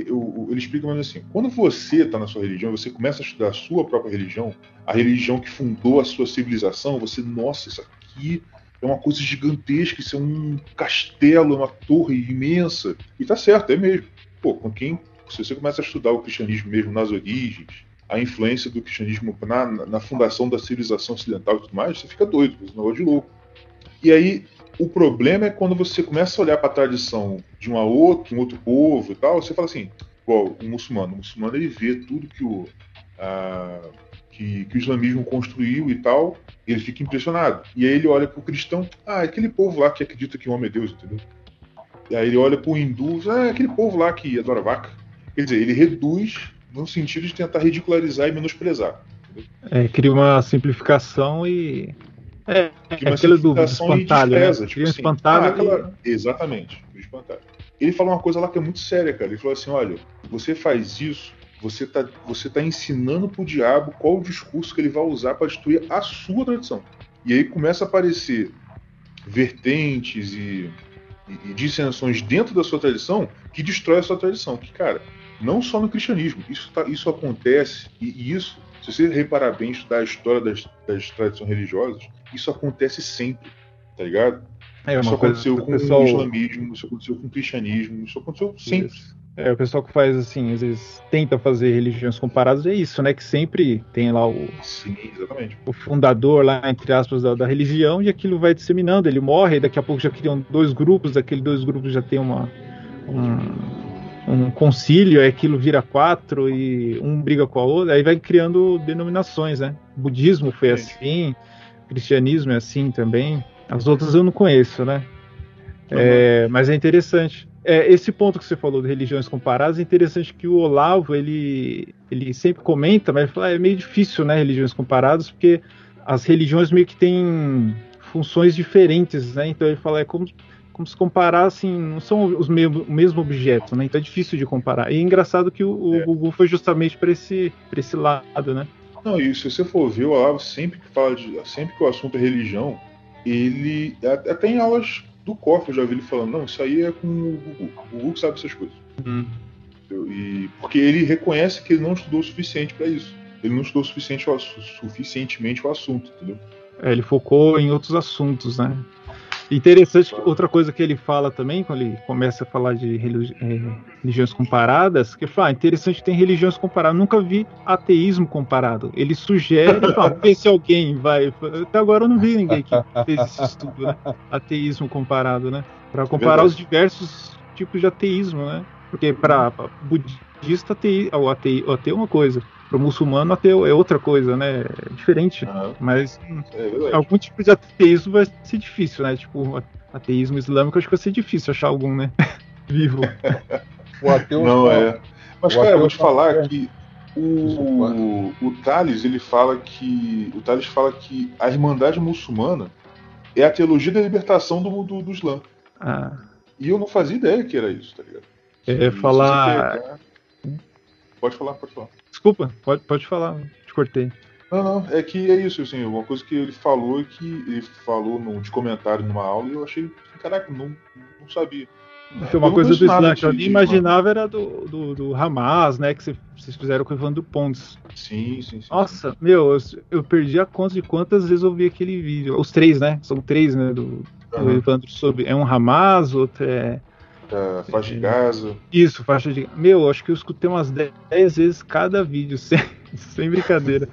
ele explica mais assim: quando você está na sua religião, você começa a estudar a sua própria religião, a religião que fundou a sua civilização, você, nossa, isso aqui é uma coisa gigantesca, isso é um castelo, é uma torre imensa. E tá certo, é mesmo. Pô, com quem. Se você começa a estudar o cristianismo mesmo nas origens, a influência do cristianismo na, na fundação da civilização ocidental e tudo mais, você fica doido, você não de louco. E aí, o problema é quando você começa a olhar para a tradição de uma outra, um outro povo e tal, você fala assim, igual o muçulmano. O muçulmano ele vê tudo que o, a, que, que, o islamismo construiu e tal, e ele fica impressionado. E aí ele olha para o cristão, ah, é aquele povo lá que acredita que o homem é Deus, entendeu? E aí ele olha para o hindu, ah, é aquele povo lá que adora vaca. Quer dizer, ele reduz no sentido de tentar ridicularizar e menosprezar.
É, cria uma simplificação e é, é aquele do, do espantalho, né? Tipo assim, espantalho ah, aquela...
e... Exatamente, o espantalho. Ele falou uma coisa lá que é muito séria, cara. Ele falou assim: olha, você faz isso, você tá, você tá ensinando pro diabo qual o discurso que ele vai usar para destruir a sua tradição. E aí começa a aparecer vertentes e, e, e dissensões dentro da sua tradição que destrói a sua tradição. Que, cara, não só no cristianismo, isso, tá, isso acontece, e, e isso, se você reparar bem, estudar a história das, das tradições religiosas, isso acontece sempre, tá ligado? É, isso aconteceu com pessoal... o islamismo, isso aconteceu com o cristianismo, isso aconteceu sempre. Isso.
É, o pessoal que faz assim, às vezes tenta fazer religiões comparadas, é isso, né? Que sempre tem lá o,
Sim,
o fundador lá, entre aspas, da, da, religião, e aquilo vai disseminando, ele morre, e daqui a pouco já criam dois grupos, aqueles dois grupos já tem uma. Um, um concílio, aí aquilo vira quatro e um briga com a outra, aí vai criando denominações, né? O budismo foi assim, cristianismo é assim também. As outras eu não conheço, né? É, mas é interessante. É, esse ponto que você falou de religiões comparadas é interessante que o Olavo ele, ele sempre comenta, mas fala, ah, é meio difícil, né? Religiões comparadas, porque as religiões meio que têm funções diferentes, né? Então ele fala é como, como se comparassem, não são os mesmo, o mesmo objeto, né? Então é difícil de comparar. E é engraçado que o, o é. Google foi justamente para esse, esse lado, né?
Não, e se você for ver, o Olavo sempre que fala de. sempre que o assunto é religião, ele. Até em aulas do COF eu já vi ele falando, não, isso aí é com o Google. O Google sabe essas coisas. Uhum. E, porque ele reconhece que ele não estudou o suficiente para isso. Ele não estudou suficiente, suficientemente o assunto, entendeu?
É, ele focou em outros assuntos, né? Interessante, outra coisa que ele fala também, quando ele começa a falar de religi é, religiões comparadas, que ele fala, ah, interessante tem religiões comparadas, nunca vi ateísmo comparado. Ele sugere, ver se alguém vai. Até agora eu não vi ninguém que fez esse estudo, né? Ateísmo comparado, né? Para comparar os diversos tipos de ateísmo, né? Porque para budista, atei, o, ateu, o ateu é uma coisa, para o muçulmano ateu é outra coisa, né? É diferente. Ah, mas é algum tipo de ateísmo vai ser difícil, né? Tipo, ateísmo islâmico acho que vai ser difícil achar algum, né? Vivo.
o ateu não é. Mas, cara, eu vou te falar é. que o, o, o Thales, ele fala que. O Thales fala que a Irmandade Muçulmana é a teologia da libertação do, do, do Islã. Ah. E eu não fazia ideia que era isso, tá ligado?
É, falar.
Pode falar, pode falar.
Desculpa, pode, pode falar, te cortei.
Não, não, é que é isso, assim, uma coisa que ele falou que ele falou num, de comentário numa aula e eu achei, caraca, não, não sabia.
Foi uma coisa do Islã que eu nem imaginava era do, do, do, Hamas, né? Que vocês fizeram com o Evandro Pontes.
Sim, sim, sim.
Nossa, meu, eu, eu, perdi a conta de quantas vezes eu vi aquele vídeo. Os três, né? São três, né? Do, uhum. do Evandro sobre. É um Hamas, outro é
da faixa de Gaza.
Isso, faixa de Meu, acho que eu escutei umas 10 vezes cada vídeo, sem, sem brincadeira.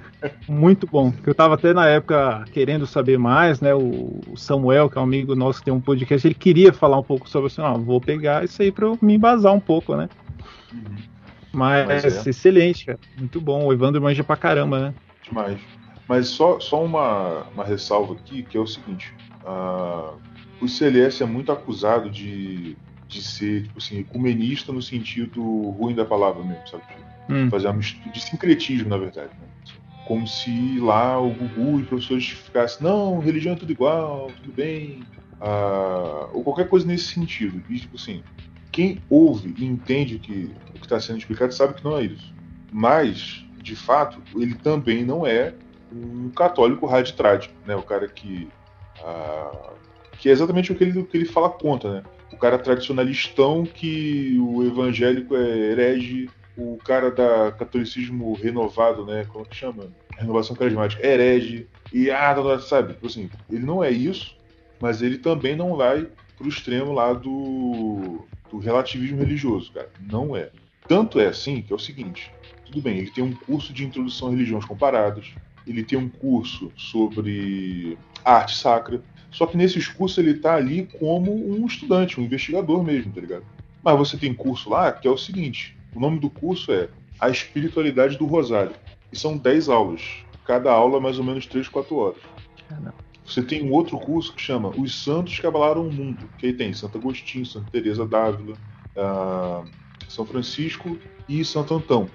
Muito bom. Eu tava até na época querendo saber mais, né? O Samuel, que é um amigo nosso que tem um podcast, ele queria falar um pouco sobre assim, ah, vou pegar isso aí pra eu me embasar um pouco, né? Uhum. Mas, Mas é. excelente, cara. Muito bom. O Evandro manja pra caramba, né?
Demais. Mas só, só uma, uma ressalva aqui, que é o seguinte. Uh, o CLS é muito acusado de de ser, tipo assim, ecumenista no sentido ruim da palavra mesmo, sabe? Hum. Fazer uma mistura de sincretismo, na verdade. Né? Como se lá o Gugu e os professores ficassem, não, religião é tudo igual, tudo bem. Ah, ou qualquer coisa nesse sentido. E, tipo assim, quem ouve e entende que, o que está sendo explicado sabe que não é isso. Mas, de fato, ele também não é um católico raditrade, né? O cara que. Ah, que é exatamente o que ele, o que ele fala contra, né? O cara tradicionalistão que o evangélico é herege, o cara da catolicismo renovado, né? Como que chama? Renovação carismática, herege. E, ah, sabe? Tipo assim, ele não é isso, mas ele também não vai pro extremo lá do, do relativismo religioso, cara. Não é. Tanto é assim que é o seguinte: tudo bem, ele tem um curso de introdução a religiões comparadas, ele tem um curso sobre arte sacra, só que nesses cursos ele tá ali como um estudante, um investigador mesmo, tá ligado? Mas você tem curso lá que é o seguinte: o nome do curso é A Espiritualidade do Rosário. E são 10 aulas. Cada aula mais ou menos 3, 4 horas. Você tem um outro curso que chama Os Santos que Abalaram o Mundo, que aí tem Santo Agostinho, Santa Teresa d'Ávila, uh, São Francisco e Santo Antão.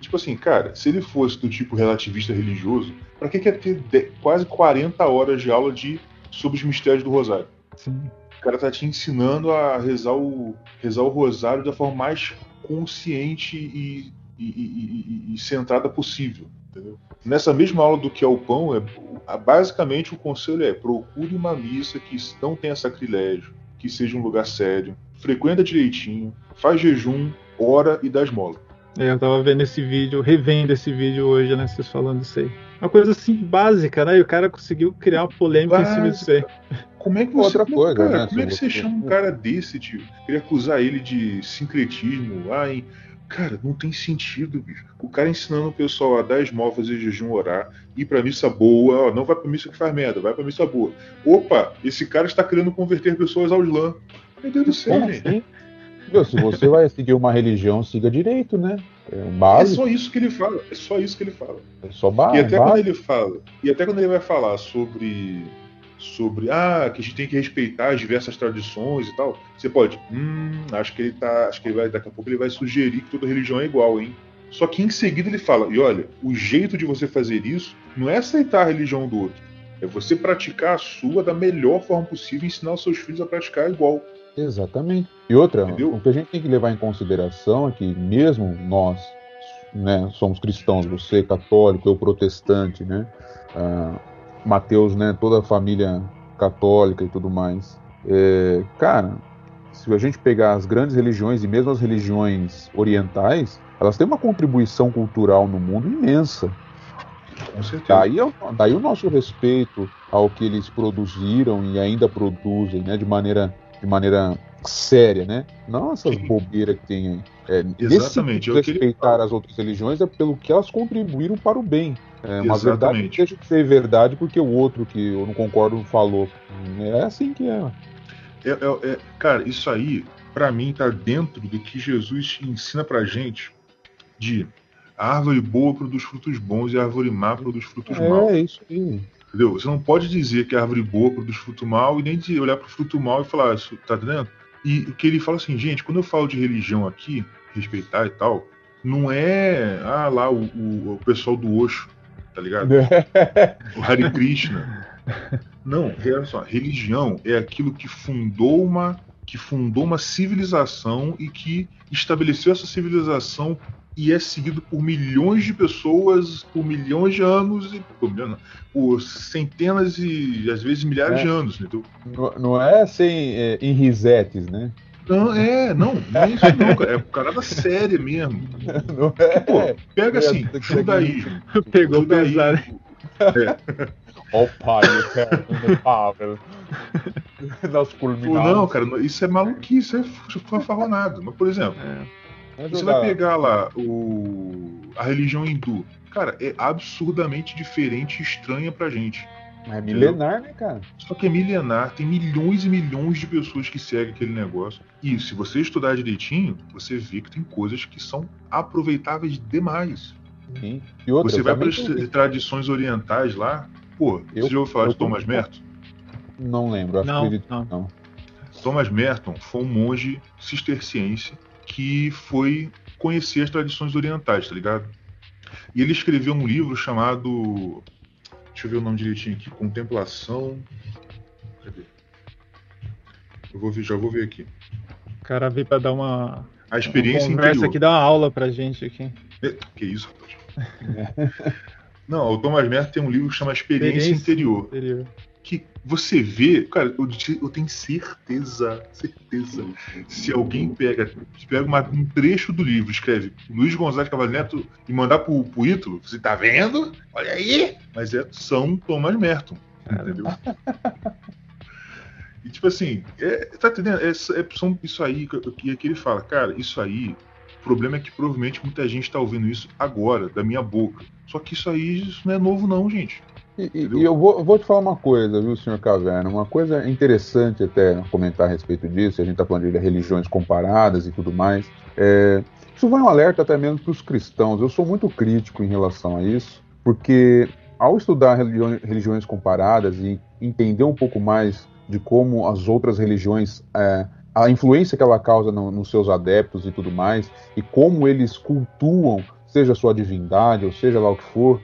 Tipo assim, cara, se ele fosse do tipo relativista religioso, para que quer ter quase 40 horas de aula de sobre os mistérios do Rosário? Sim. O cara tá te ensinando a rezar o, rezar o Rosário da forma mais consciente e, e, e, e centrada possível. Entendeu? Nessa mesma aula do que é o pão, é, basicamente o conselho é procure uma missa que não tenha sacrilégio, que seja um lugar sério, frequenta direitinho, faz jejum, ora e dá esmola.
É, eu tava vendo esse vídeo, revendo esse vídeo hoje, né? Vocês falando isso aí. Uma coisa assim básica, né? E o cara conseguiu criar uma polêmica Básica. em cima disso aí.
Como é que você, Outra coisa, cara, né? Como é que você chama um cara desse, tio? Queria acusar ele de sincretismo lá em. Cara, não tem sentido, bicho. O cara ensinando o pessoal a dar esmola, fazer jejum, orar, ir pra missa boa, ó, não vai pra missa que faz merda, vai pra missa boa. Opa, esse cara está querendo converter pessoas ao Islã. Meu Deus do céu, gente. Assim?
Meu, se você vai seguir uma religião, siga direito, né?
É, base. é só isso que ele fala. É só isso que ele fala.
É só base.
E até quando ele fala, e até quando ele vai falar sobre sobre ah, que a gente tem que respeitar as diversas tradições e tal, você pode, hum, acho que ele tá, acho que ele vai daqui a pouco ele vai sugerir que toda religião é igual, hein? Só que em seguida ele fala, e olha, o jeito de você fazer isso não é aceitar a religião do outro, é você praticar a sua da melhor forma possível e ensinar os seus filhos a praticar igual.
Exatamente. E outra, Entendeu? o que a gente tem que levar em consideração é que mesmo nós, né, somos cristãos, você é católico, eu protestante, né, uh, Mateus, né, toda a família católica e tudo mais. É, cara, se a gente pegar as grandes religiões e mesmo as religiões orientais, elas têm uma contribuição cultural no mundo imensa.
Com certeza.
Daí, daí o nosso respeito ao que eles produziram e ainda produzem, né, de maneira de maneira séria, né? Não essas bobeiras que tem aí. É,
Exatamente.
Esse respeitar as outras religiões é pelo que elas contribuíram para o bem. É uma Exatamente. verdade que deixa de ser verdade porque o outro que eu não concordo falou. É assim que é.
é, é, é cara, isso aí, para mim, tá dentro do que Jesus ensina pra gente de a árvore boa produz frutos bons e a árvore má produz frutos
é,
maus.
É, isso aí.
Entendeu? Você não pode dizer que a árvore boa produz fruto mal e nem olhar para o fruto mal e falar, isso tá entendendo? E o que ele fala assim, gente, quando eu falo de religião aqui, respeitar e tal, não é ah lá o, o, o pessoal do Osho, tá ligado? o Hare Krishna. Não, olha só, religião é aquilo que fundou uma que fundou uma civilização e que estabeleceu essa civilização e é seguido por milhões de pessoas por milhões de anos e por, por centenas e às vezes milhares é. de anos, entendeu?
Não, não é assim é, em risetes, né?
Não, é, não, não é isso não, cara. É parada séria mesmo. Não é. Pô, pega assim, judaísmo.
Pegou pesado.
É. Ó o pai, o Pavel.
Nas Não, cara, isso é maluquice, isso é fanfarronado. Mas, por exemplo, é. Você vai pegar lá o, a religião hindu. Cara, é absurdamente diferente e estranha pra gente.
É milenar, né, cara?
Só que é milenar, tem milhões e milhões de pessoas que seguem aquele negócio. E se você estudar direitinho, você vê que tem coisas que são aproveitáveis demais.
Sim.
E outra, você vai para as tradições orientais lá, pô, eu, você já ouviu falar de Thomas Merton?
Não lembro, acho
não, que não. não.
Thomas Merton foi um monge cisterciense que foi conhecer as tradições orientais, tá ligado? E ele escreveu um livro chamado. Deixa eu ver o nome direitinho aqui. Contemplação. Cadê? Eu vou ver, já vou ver aqui.
O cara veio para dar uma.
A experiência
uma conversa
interior.
aqui, dar uma aula pra gente aqui.
Que isso, rapaz. Não, o Thomas Merton tem um livro que chama Experiência, Experiência interior. interior. Que você vê, cara, eu, eu, tenho certeza, certeza, se alguém pega, pega uma, um trecho do livro, escreve Luiz Gonzalez Cavalho Neto e mandar pro, pro Ítalo, você tá vendo? Olha aí! Mas é São Thomas Merton, entendeu? e tipo assim, é, tá entendendo? É, é, são isso aí que, que ele fala, cara, isso aí, o problema é que provavelmente muita gente tá ouvindo isso agora, da minha boca. Só que isso aí isso não é novo, não, gente.
E, e eu vou, vou, te falar uma coisa, viu, senhor Caverna? Uma coisa interessante até comentar a respeito disso, a gente está falando de religiões comparadas e tudo mais. É, isso vai um alerta até mesmo para os cristãos. Eu sou muito crítico em relação a isso, porque ao estudar religiões, comparadas e entender um pouco mais de como as outras religiões, é, a influência que ela causa no, nos seus adeptos e tudo mais, e como eles cultuam, seja a sua divindade ou seja lá o que for,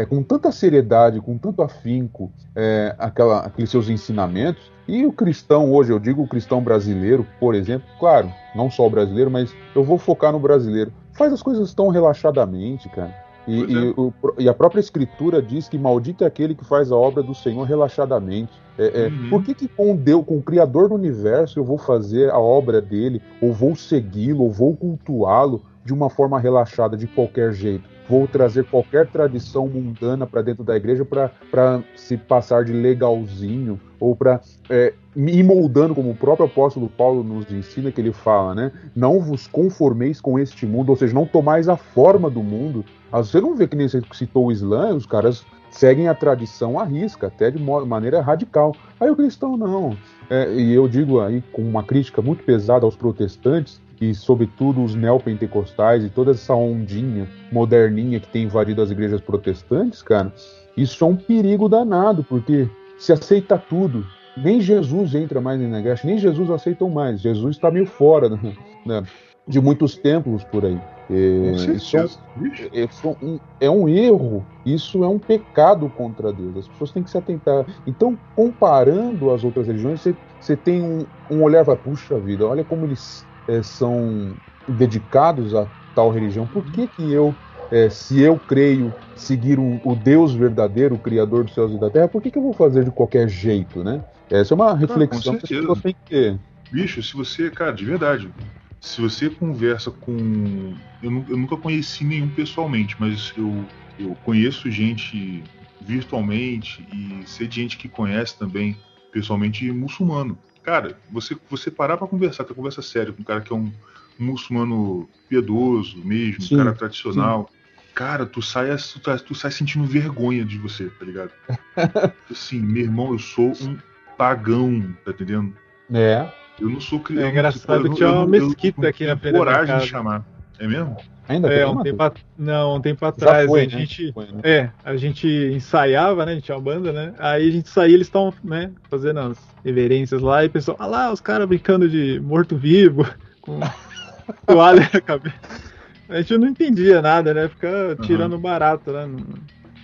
é, com tanta seriedade, com tanto afinco, é, aquela, aqueles seus ensinamentos. E o cristão, hoje, eu digo o cristão brasileiro, por exemplo, claro, não só o brasileiro, mas eu vou focar no brasileiro, faz as coisas tão relaxadamente, cara. E, e, é. o, e, a própria escritura diz que maldito é aquele que faz a obra do Senhor relaxadamente. É, é, uhum. Por que, que com Deus, com o Criador do universo, eu vou fazer a obra dele, ou vou segui-lo, ou vou cultuá-lo de uma forma relaxada, de qualquer jeito? Vou trazer qualquer tradição mundana para dentro da igreja para se passar de legalzinho ou para é, ir moldando, como o próprio apóstolo Paulo nos ensina, que ele fala, né? Não vos conformeis com este mundo, ou seja, não tomais a forma do mundo. Você não vê que nem você citou o Islã, os caras seguem a tradição à risca, até de maneira radical. Aí o cristão não. É, e eu digo aí com uma crítica muito pesada aos protestantes, e sobretudo os neopentecostais e toda essa ondinha moderninha que tem invadido as igrejas protestantes, cara, isso é um perigo danado, porque se aceita tudo. Nem Jesus entra mais na igreja, nem Jesus aceitam mais. Jesus está meio fora né, de muitos templos por aí. É, isso, é, é, um, é um erro, isso é um pecado contra Deus. As pessoas têm que se atentar. Então, comparando as outras religiões, você, você tem um, um olhar para, puxa vida, olha como eles é, são dedicados a tal religião, por que, que eu, é, se eu creio seguir um, o Deus verdadeiro, o Criador dos céus e da terra, por que, que eu vou fazer de qualquer jeito, né? Essa é uma reflexão
que as pessoas têm que ter. Bicho, se você, cara, de verdade, se você conversa com. Eu, eu nunca conheci nenhum pessoalmente, mas eu, eu conheço gente virtualmente e sei de gente que conhece também pessoalmente muçulmano. Cara, você, você parar pra conversar, ter conversa séria com um cara que é um, muçulmano piedoso mesmo, sim, um cara tradicional. Sim. Cara, tu sai, tu, tá, tu sai sentindo vergonha de você, tá ligado? assim, meu irmão, eu sou um pagão, tá entendendo?
É.
Eu não sou criança.
É engraçado, eu, tinha uma mesquita aqui na frente
coragem de chamar. É mesmo?
Ainda é, um tempo a... Não, um tempo atrás foi, a né? gente. Foi, né? É, a gente ensaiava, né? A gente tinha uma banda, né? Aí a gente saía, eles estavam, né, fazendo as reverências lá, e o pessoal, ah lá, os caras brincando de morto-vivo, com toalha na cabeça. A gente não entendia nada, né? Ficar tirando uhum. barato, né?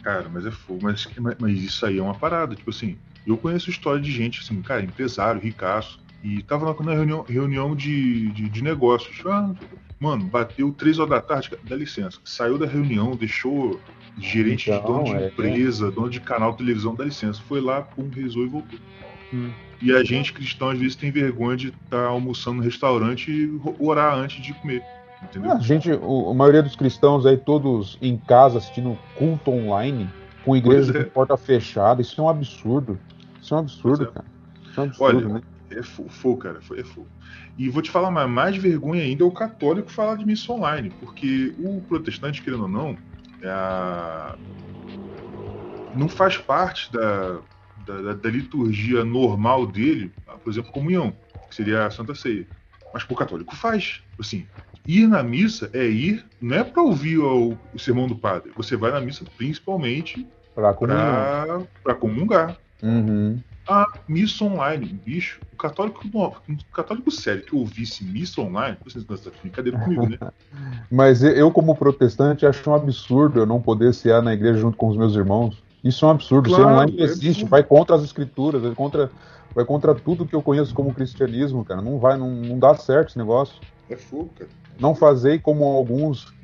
Cara, mas é fogo, mas, mas isso aí é uma parada, tipo assim, eu conheço história de gente, assim, cara, empresário, ricaço, e tava na reunião, reunião de, de, de negócios. Ah, Mano, bateu três horas da tarde, dá licença. Saiu da reunião, deixou gerente então, de dono de é, empresa, é. dono de canal de televisão, dá licença. Foi lá, pum, rezou e voltou. Hum. E a gente, cristão, às vezes tem vergonha de estar tá almoçando no restaurante e orar antes de comer. Entendeu?
A gente, a maioria dos cristãos aí, todos em casa assistindo culto online, com igreja é. com porta fechada, isso é um absurdo. Isso é um absurdo, é. cara. Isso é um absurdo,
Olha, né? É fogo, cara, é fogo. E vou te falar mais, mais vergonha ainda é o católico falar de missa online, porque o protestante, querendo ou não, é a... não faz parte da, da, da, liturgia normal dele, por exemplo, comunhão, que seria a Santa Ceia. Mas o católico faz. Assim, ir na missa é ir, não é para ouvir o, o, sermão do padre. Você vai na missa principalmente para comungar. Pra, comungar.
Uhum
a missa online, bicho. O católico, o católico sério que ouvisse missa online, vocês estão tá brincadeira comigo, né?
Mas eu, como protestante, acho um absurdo eu não poder cear na igreja junto com os meus irmãos. Isso é um absurdo. Claro, Ser online não existe, é vai contra as escrituras, vai contra, vai contra tudo que eu conheço como cristianismo, cara. Não vai, não, não dá certo esse negócio.
É fogo, cara.
Não fazei como alguns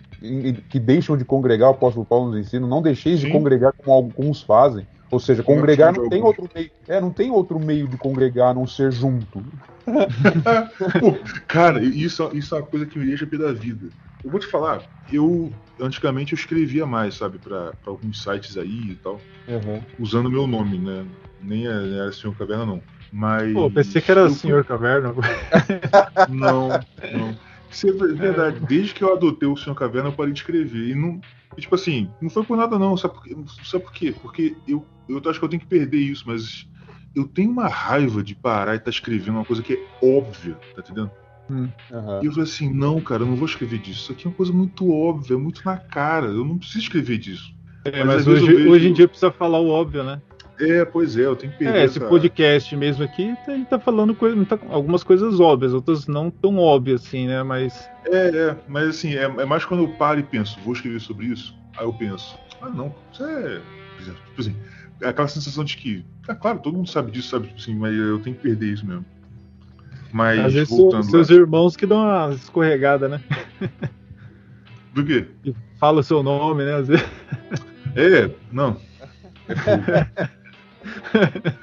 que deixam de congregar, o apóstolo Paulo nos ensina, não deixeis Sim. de congregar como alguns fazem Ou seja, congregar não tem outro meio. É, não tem outro meio de congregar a não ser junto.
Pô, cara, isso, isso é uma coisa que me deixa pé da vida. Eu vou te falar, eu antigamente eu escrevia mais, sabe, para alguns sites aí e tal,
Uhum.
usando meu nome, né? Nem era, nem era Senhor Caverna, não. Mas.
Pô, pensei que era
eu-
Senhor Caverna.
Não, não. Isso é verdade. Desde que eu adotei o Senhor Caverna, eu parei de escrever. E não. e, tipo assim, não foi por nada, não. Sabe por quê? Sabe por quê? Porque eu, eu acho que eu tenho que perder isso, mas eu tenho uma raiva de parar e estar escrevendo uma coisa que é óbvia, tá entendendo?
Uhum.
E eu falei assim, não, cara, eu não vou escrever disso. Isso aqui é uma coisa muito óbvia, muito na cara. Eu não preciso escrever disso.
É,
Mas
mas hoje,
vejo-
hoje em dia precisa falar o óbvio, né?
É, pois é, eu tenho que perder
É, esse
essa...
podcast mesmo aqui, tá- ele tá falando coisa, tá- algumas coisas óbvias, outras não tão óbvias assim, né? Mas
É, é, mas assim, é, é mais quando eu paro e penso, vou escrever sobre isso, aí eu penso, ah não, isso é. por exemplo, Tipo assim, é aquela sensação de que, é claro, todo mundo sabe disso, sabe, tipo assim, mas eu tenho que perder isso mesmo. Mas
às vezes
voltando
seus
lá,
irmãos que dão uma escorregada, né?
do quê?
E fala o seu nome, né? Às vezes.
É, não. É fogo.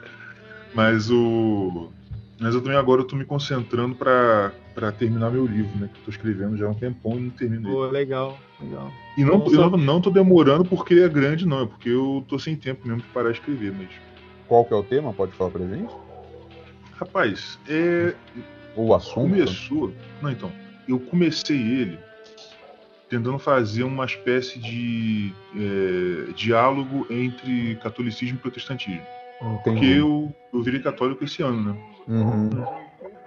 mas o. Mas eu também agora eu tô me concentrando pra, pra terminar meu livro, né? Que eu tô escrevendo já há um tempão e não termino ele.
Pô, legal, legal.
E não,
Nossa.
eu não, não tô demorando porque é grande, não. É porque eu tô sem tempo mesmo de parar de escrever. Mas,
Qual que é o tema? Pode falar pra gente?
rapaz, é,
Ou o assunto?
começou. Não, então. Eu comecei ele tentando fazer uma espécie de é, diálogo entre catolicismo e protestantismo. Porque
Entendi.
eu, eu virei católico esse ano, né?
Uhum.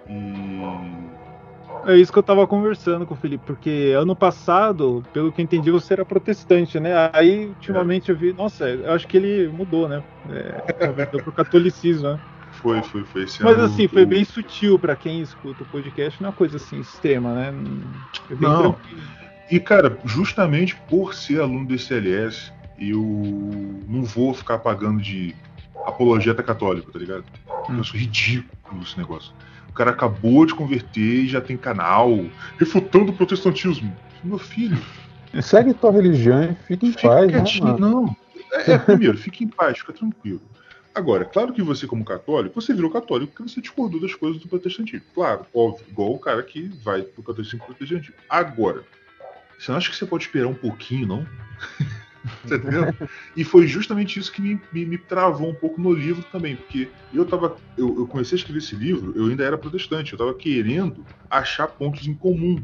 E.
É isso que eu tava conversando com o Felipe, porque ano passado, pelo que eu entendi, você era protestante, né? Aí, ultimamente, eu vi, nossa, eu acho que ele mudou, né? É, mudou pro catolicismo, né?
Foi, foi, foi esse
Mas
ano.
assim, foi bem sutil pra quem escuta o podcast, não é uma coisa assim extrema, né? Bem
Não.
tranquilo.
E, cara, justamente por ser aluno do CLS, eu não vou ficar pagando de apologeta católico, tá ligado?
Hum.
Eu acho ridículo esse negócio. O cara acabou de converter e já tem canal refutando o protestantismo. Meu filho,
Segue tua religião e fica em
fica
paz, né,
quietinho.
mano?
não. É, é, primeiro, fique em paz, fica tranquilo. Agora, claro que você, como católico, você virou católico porque você discordou das coisas do protestantismo. Claro, óbvio, igual o cara que vai pro catolicismo protestantismo. Agora, você não acha que você pode esperar um pouquinho, não? Tá entendendo? E foi justamente isso que me, me, me travou um pouco no livro também, porque eu tava. Eu, eu comecei a escrever esse livro, eu ainda era protestante, eu tava querendo achar pontos em comum.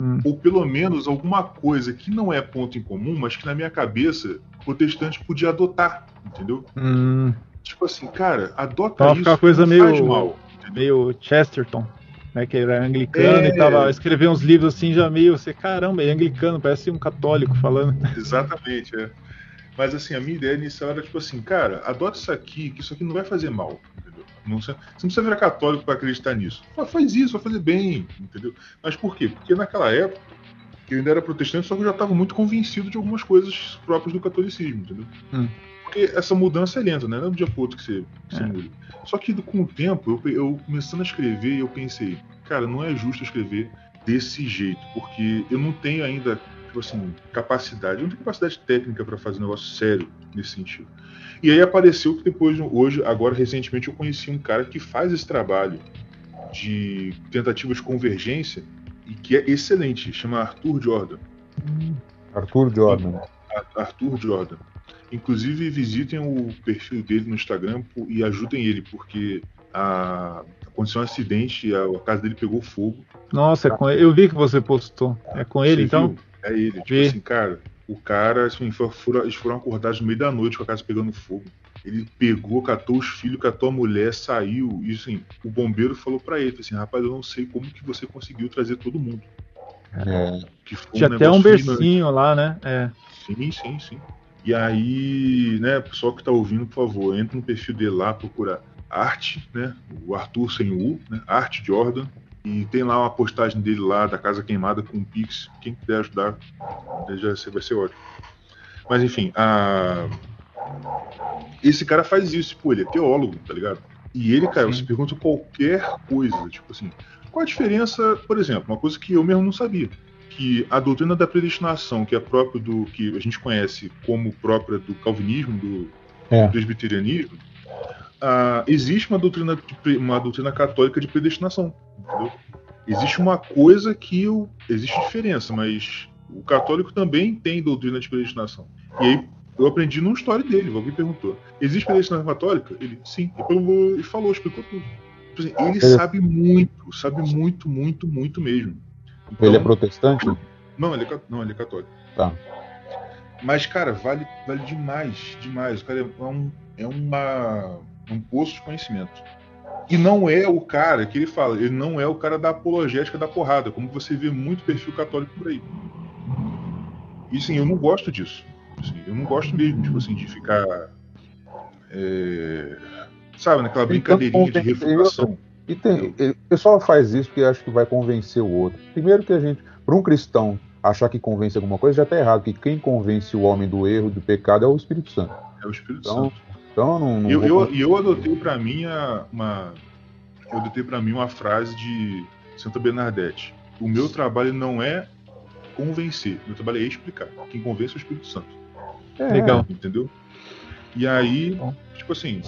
Hum.
Ou pelo menos alguma coisa que não é ponto em comum, mas que na minha cabeça protestante podia adotar, entendeu?
Hum,
Tipo assim, cara, adota
Então,
isso.
fica uma coisa
não
meio-
faz mal. entendeu?
meio Chesterton, né? Que era anglicano
É.
e tava escrevendo uns livros assim, já meio, você, caramba, é anglicano, parece um católico falando.
Exatamente, é. Mas assim, a minha ideia inicial era tipo assim, cara, adota isso aqui, que isso aqui não vai fazer mal, entendeu? Não, você, não precisa virar católico para acreditar nisso. Faz isso, vai fazer bem, entendeu? Mas por quê? Porque naquela época eu ainda era protestante, só que eu já estava muito convencido de algumas coisas próprias do catolicismo, entendeu?
Hum.
Porque essa mudança é lenta, né? Não é de um dia pro outro que você, que você
É.
muda. Só que com o tempo, eu, eu começando a escrever, eu pensei, cara, não é justo escrever desse jeito, porque eu não tenho ainda, tipo assim, capacidade, eu não tenho capacidade técnica para fazer um negócio sério nesse sentido. E aí apareceu que depois, hoje, agora recentemente, eu conheci um cara que faz esse trabalho de tentativa de convergência e que é excelente, chama Arthur Jordan.
Arthur Jordan.
Ar- Arthur Jordan. Inclusive, visitem o perfil dele no Instagram e ajudem ele, porque a, aconteceu um acidente e a, a casa dele pegou fogo.
Nossa, é com ele. eu vi que você postou. É com ele,
Você
então?
viu? É ele. Tipo
Vi.
assim, cara, o cara, assim, foi- foram- eles foram acordados no meio da noite com a casa pegando fogo. Ele pegou, catou os filhos, catou a mulher, saiu. E assim, o bombeiro falou pra ele, assim, rapaz, eu não sei como que você conseguiu trazer todo mundo.
É,
Que foi
Tinha até um
negócio fulminante.
bercinho lá, né? É.
Sim, sim, sim. E aí, né, pessoal que tá ouvindo, por favor, entra no perfil dele lá, procura arte, né? O Arthur sem U, né? Arte Jordan. E tem lá uma postagem dele lá da Casa Queimada com o Pix. Quem puder ajudar, já vai ser- ótimo. Mas enfim, a... esse cara faz isso, pô, ele é teólogo, tá ligado? E ele, cara, você pergunta qualquer coisa, tipo assim, qual a diferença, por exemplo, uma coisa que eu mesmo não sabia que a doutrina da predestinação, que é própria do que a gente conhece como própria do calvinismo, do, é. presbiterianismo, ah, existe uma doutrina, uma doutrina católica de predestinação. Entendeu? Existe uma coisa que eu, existe diferença, mas o católico também tem doutrina de predestinação. E aí eu aprendi numa história dele. Alguém perguntou: existe predestinação católica? Ele, sim. E falou, explicou tudo. Tipo assim, ele sabe muito, sabe muito, muito, muito mesmo.
Então, ele é protestante?
Não, ele é, não, ele é católico.
Tá.
Mas, cara, vale, vale demais, demais. O cara é, um, é uma, um poço de conhecimento. E não é o cara que ele fala, ele não é o cara da apologética da porrada, como você vê muito perfil católico por aí. E sim, eu não gosto disso. Assim, eu não gosto mesmo, tipo assim, de ficar. É, sabe, naquela brincadeirinha de refutação.
E tem, o pessoal faz isso porque acha que vai convencer o outro. Primeiro que a gente, para um cristão achar que convence alguma coisa, já está errado, que quem convence o homem do erro, do pecado, é o Espírito Santo.
É o Espírito então, Santo. Então, não, não eu, eu, eu, adotei para mim uma, eu adotei para mim uma frase de Santa Bernadette. O meu trabalho não é convencer, o meu trabalho é explicar. Quem convence é o Espírito Santo.
É. Legal.
Entendeu? E aí, tipo assim,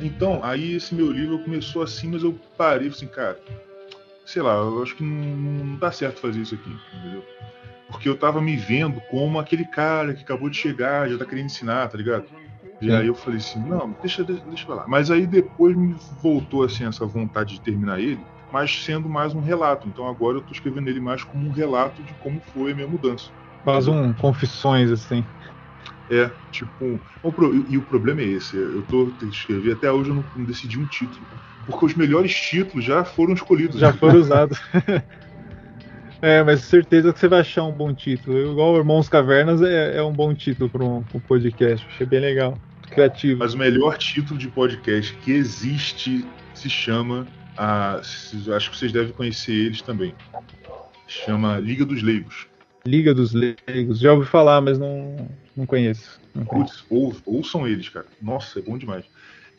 então, aí esse meu livro começou assim, mas eu parei assim, cara, sei lá, eu acho que não, dá certo fazer isso aqui, entendeu? Porque eu tava me vendo como aquele cara que acabou de chegar, já tá querendo ensinar, tá ligado? E aí eu falei assim, não, deixa, deixa, deixa lá. Mas aí depois me voltou assim essa vontade de terminar ele, mas sendo mais um relato. Então agora eu tô escrevendo ele mais como um relato de como foi a minha mudança.
Faz um confissões assim.
É, tipo. E o problema é esse. Eu tô escrever até hoje eu não, não decidi um título. Porque os melhores títulos já foram escolhidos.
Já foram usados. é, mas certeza que você vai achar um bom título. Igual Irmãos Cavernas é, é um bom título para um, um, podcast. Achei bem legal. Criativo.
Mas o melhor título de podcast que existe se chama. A, acho que vocês devem conhecer eles também. Chama Liga dos Leigos.
Liga dos Leigos. Já ouvi falar, mas não, não conheço. Não
ou, ouçam eles, cara. Nossa, é bom demais.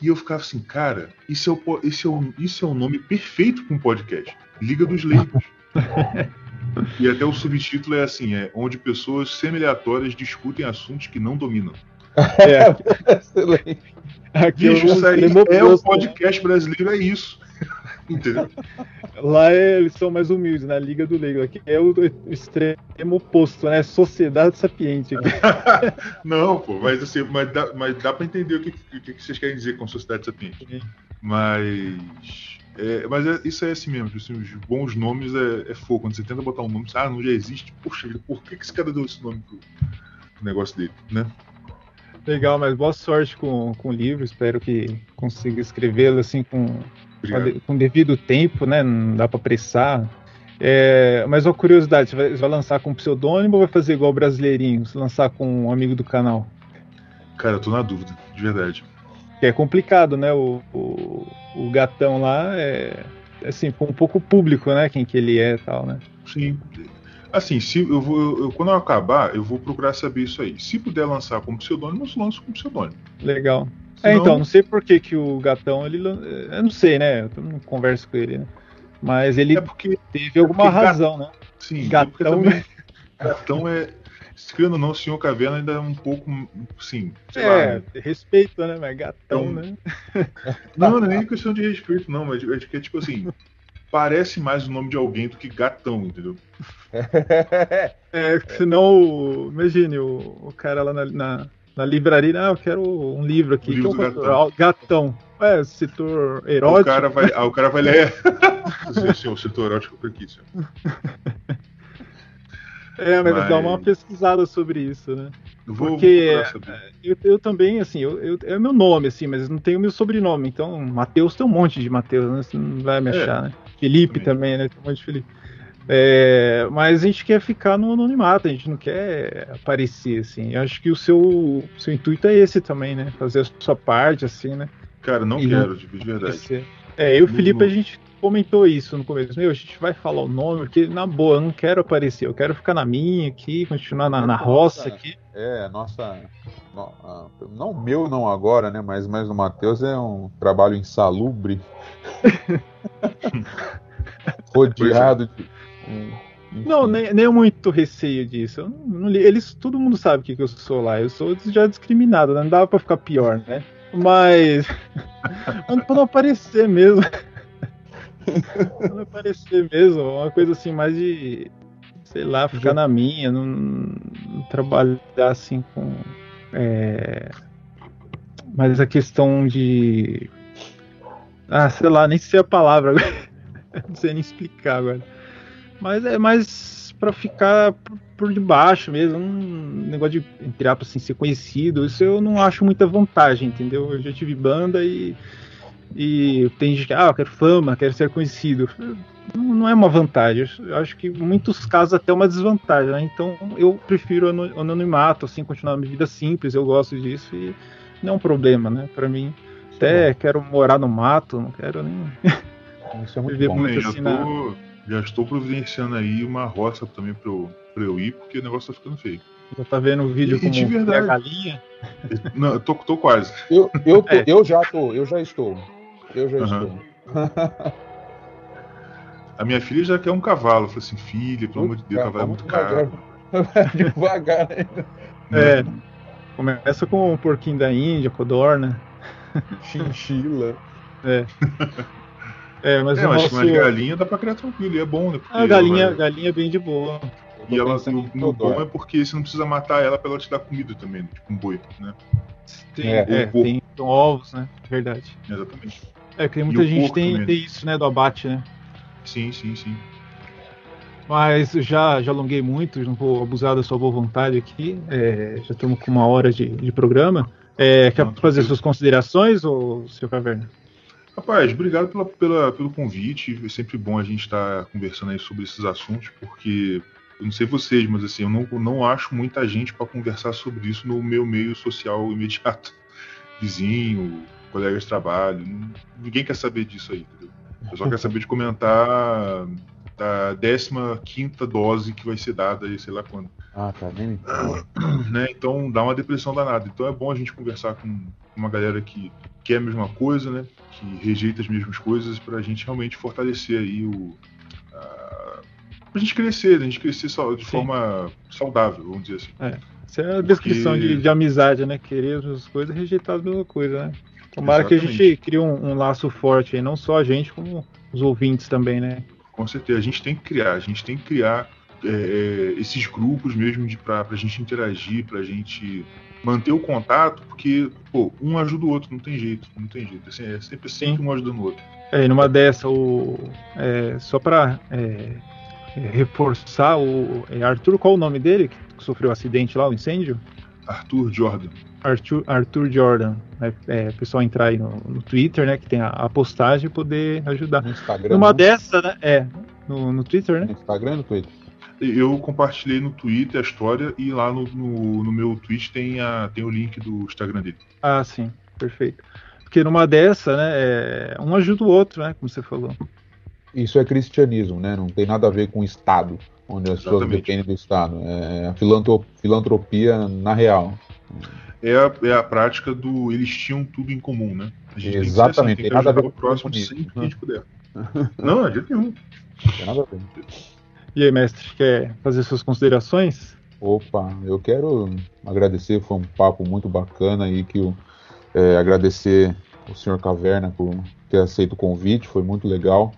E eu ficava assim, cara, isso é o, isso é o, isso é o nome perfeito para um podcast. Liga dos Leigos. e até o subtítulo é assim, é onde pessoas semi-aleatórias discutem assuntos que não dominam.
É, excelente.
Aqui Bicho, isso aí é o podcast brasileiro, é isso. Entendeu?
Lá é, eles são mais humildes, na Liga do Leigo. Aqui é o extremo oposto, né? Sociedade sapiente.
Não, pô, mas assim, mas dá, mas dá pra entender o que, o que vocês querem dizer com sociedade sapiente. Sim. Mas. É, mas é, isso é assim mesmo, assim, os bons nomes é, é fogo. Quando você tenta botar um nome, você, ah, não já existe. Poxa, por que, que esse cara deu esse nome pro, pro negócio dele, né?
Legal, mas boa sorte com, com o livro. Espero que consiga escrevê-lo assim com com devido tempo, né? Não dá para apressar. É, mas uma curiosidade, você vai, você vai, lançar com pseudônimo ou vai fazer igual o brasileirinho, se lançar com um amigo do canal?
Cara, eu tô na dúvida, de verdade.
É complicado, né? O, o, o gatão lá é assim, um pouco público, né? Quem que ele é e tal, né?
Sim. Assim, se eu vou, eu, quando eu acabar, eu vou procurar saber isso aí. Se puder lançar como pseudônimo, eu lanço como pseudônimo.
Legal. É, então, não sei por que, que o gatão, ele. Eu não sei, né? Eu não converso com ele, né? Mas ele é porque, teve alguma é razão, né?
Sim, é gatão, também, gatão é. Escrevendo ou não, o senhor Caverna ainda é um pouco. Sim.
é, lá, né? respeito, né? Mas gatão, então, né?
Não, não é nem questão de respeito, não. Mas acho que é tipo assim. parece mais o nome de alguém do que gatão, entendeu?
É, senão, imagine, o, o cara lá na, na na livraria, ah, eu quero um livro aqui. O
livro
então,
gatão.
gatão. É, setor erótico. O
cara vai, ah, o cara vai ler. sim, o setor erótico por aqui, senhor.
É, mas, mas, dá uma pesquisada sobre isso, né? Vou, Porque vou eu, eu, também, assim, eu, eu, é o meu nome, assim, mas não tenho o meu sobrenome. Então, Matheus tem um monte de Matheus, né? Você não vai me é, achar, é, né? Felipe também. também, né? Tem um monte de Felipe. É, mas a gente quer ficar no anonimato, a gente não quer aparecer, assim. Eu acho que o seu, seu intuito é esse também, né? Fazer a sua parte, assim, né?
Cara, não e quero, de verdade.
É, eu e o Felipe, a gente comentou isso no começo. Meu, a gente vai falar o nome, porque, na boa, eu não quero aparecer, eu quero ficar na minha aqui, continuar na, na roça aqui.
É, nossa. Não meu, não agora, né? Mas, mas o Matheus é um trabalho insalubre. rodeado de
Não, nem, nem muito receio disso. Não, eles, todo mundo sabe o que, que eu sou lá. Eu sou já discriminado, né? não dava pra ficar pior, né? Mas. pra não aparecer mesmo. pra não aparecer mesmo. Uma coisa assim, mais de. Sei lá, ficar na minha, não, não trabalhar assim com. É, mas a questão de. Ah, sei lá, nem sei a palavra agora. não sei nem explicar agora mas é mais para ficar por debaixo mesmo, um negócio de, entre aspas, assim, ser conhecido, isso eu não acho muita vantagem, entendeu? Eu já tive banda e, e tem gente que, ah, eu quero fama, quero ser conhecido. Não, é uma vantagem, eu acho que em muitos casos até uma desvantagem, né? Então eu prefiro o anonimato, assim, continuar a minha vida simples, eu gosto disso e não é um problema, né? Para mim, até quero morar no mato, não quero nem...
Isso é muito bom. Muito assim, tô... na já estou providenciando aí uma roça também para eu, pra eu ir, porque o negócio tá ficando feio.
Já tá vendo o vídeo com a galinha?
Não, eu tô, tô quase.
Eu, eu, tô, é. eu já tô, eu já estou. Eu já uhum. estou.
a minha filha já quer um cavalo. Eu falei assim, filha, pelo amor de Deus, cavalo é muito caro.
Devagar ainda.
É. Começa com o porquinho da Índia, codorna.
Chinchila.
É. É, mas,
é, mas, nosso... mas galinha dá pra criar tranquilo, e é bom, né?
A galinha, ela... galinha é bem de boa.
E ela, o, o bom é porque você não precisa matar ela pra ela te dar comida também, né? tipo um boi, né?
Tem, é, é, tem ovos, né? Verdade.
Exatamente.
É, porque muita gente tem, tem, isso, né, do abate, né?
Sim, sim, sim.
Mas já, já alonguei muito, não vou abusar da sua boa vontade aqui. É, já estamos com uma hora de, de programa. É, quer não, fazer suas considerações, ou seu Caverna?
Rapaz, obrigado pela, pela, pelo convite. É sempre bom a gente estar tá conversando aí sobre esses assuntos, porque eu não sei vocês, mas assim, eu não, não acho muita gente para conversar sobre isso no meu meio social imediato. Vizinho, colegas de trabalho. Ninguém quer saber disso aí, entendeu? Eu só quero saber de comentar da 15 dose que vai ser dada aí, sei lá quando.
Ah, tá vendo?
né? Então dá uma depressão danada. Então é bom a gente conversar com uma galera que quer a mesma coisa, né? Que rejeita as mesmas coisas para a gente realmente fortalecer aí o. A, pra gente crescer, né? a gente crescer de Sim. forma saudável, vamos dizer assim.
É. Essa é a descrição Porque... de, de, amizade, né? Querer as coisas e rejeitar a mesma coisa, né? Tomara Exatamente. que a gente crie um, um, laço forte aí, não só a gente, como os ouvintes também, né?
Com certeza, a gente tem que criar, a gente tem que criar é, é esses grupos mesmo para a gente interagir, para a gente manter o contato, porque pô, um ajuda o outro, não tem jeito, não tem jeito. Assim, é sempre, sempre um ajudando o outro.
É, numa dessa, o, é, só para é, é, reforçar, o é Arthur, qual o nome dele que sofreu o um acidente lá, o incêndio?
Arthur Jordan.
Arthur, Arthur Jordan. Né? É, pessoal entrar aí no, no, Twitter, né? Que tem a, a postagem e poder ajudar. No Instagram. Numa né? dessa, né? É, no, no Twitter, né?
No Instagram no Twitter?
Eu compartilhei no Twitter a história e lá no, no, no, meu tweet tem, a, tem o link do Instagram dele.
Ah, sim, perfeito. Porque numa dessa, né, é, um ajuda o outro, né, como você falou.
Isso é cristianismo, né? Não tem nada a ver com o Estado, onde as pessoas dependem do Estado. É a filantropia na real.
É a, é a prática do eles tinham tudo em comum, né?
Exatamente, tem,
tem nada a ver com o próximo sempre que a gente puder. Não, a gente nenhum. Tem nada a ver.
E aí, mestre, quer fazer suas considerações?
Opa, eu quero agradecer, foi um papo muito bacana aí que eu é, agradecer o senhor Caverna por ter aceito o convite, foi muito legal,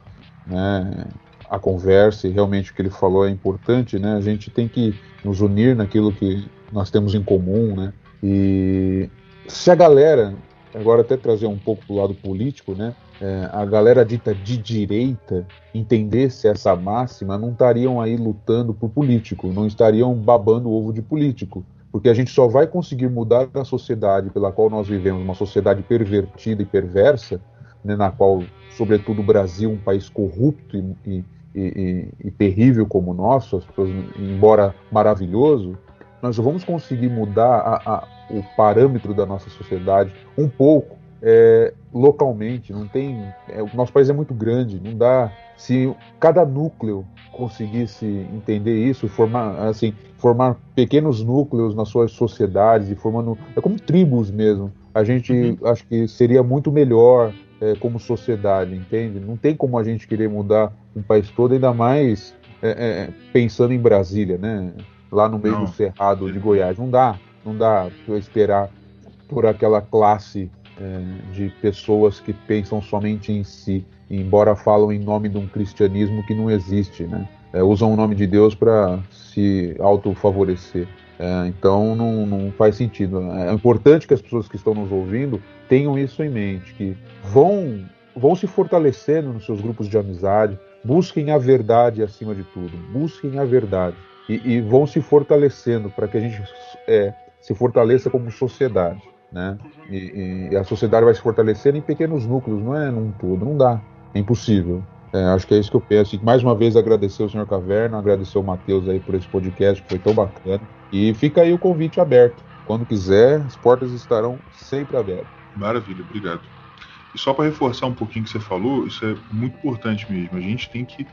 né? A conversa e realmente o que ele falou é importante, né? A gente tem que nos unir naquilo que nós temos em comum, né? E se a galera, agora até trazer um pouco do lado político, né? É, a galera dita de direita entendesse essa máxima, não estariam aí lutando por político, não estariam babando ovo de político. Porque a gente só vai conseguir mudar a sociedade pela qual nós vivemos, uma sociedade pervertida e perversa, né, na qual, sobretudo, o Brasil, um país corrupto e, e, e, e terrível como o nosso, embora maravilhoso, nós vamos conseguir mudar a, a, o parâmetro da nossa sociedade um pouco é, localmente, não tem. É, o nosso país é muito grande, não dá. Se cada núcleo conseguisse entender isso, formar assim, formar pequenos núcleos nas suas sociedades e formando é como tribos mesmo. A gente uhum. acho que seria muito melhor é, como sociedade, entende? Não tem como a gente querer mudar um país todo, ainda mais é, é, pensando em Brasília, né? Lá no meio
Não.
do cerrado de Goiás. Não dá, não dá para esperar por aquela classe é, de pessoas que pensam somente em si, embora falam em nome de um cristianismo que não existe, né? É, usam o nome de Deus para se autofavorecer. É, então não, não faz sentido. É importante que as pessoas que estão nos ouvindo tenham isso em mente, que vão, vão se fortalecendo nos seus grupos de amizade, busquem a verdade acima de tudo, busquem a verdade e, e vão se fortalecendo para que a gente é, se fortaleça como sociedade, né? E, e, a sociedade vai se fortalecendo em pequenos núcleos, não é num todo, não dá, é impossível. É, acho que é isso que eu penso. E mais uma vez agradecer o senhor Caverna, agradecer o Matheus aí por esse podcast que foi tão bacana. E fica aí o convite aberto. Quando quiser, as portas estarão sempre abertas.
Maravilha, obrigado. E só para reforçar um pouquinho o que você falou, isso é muito importante mesmo. A gente tem que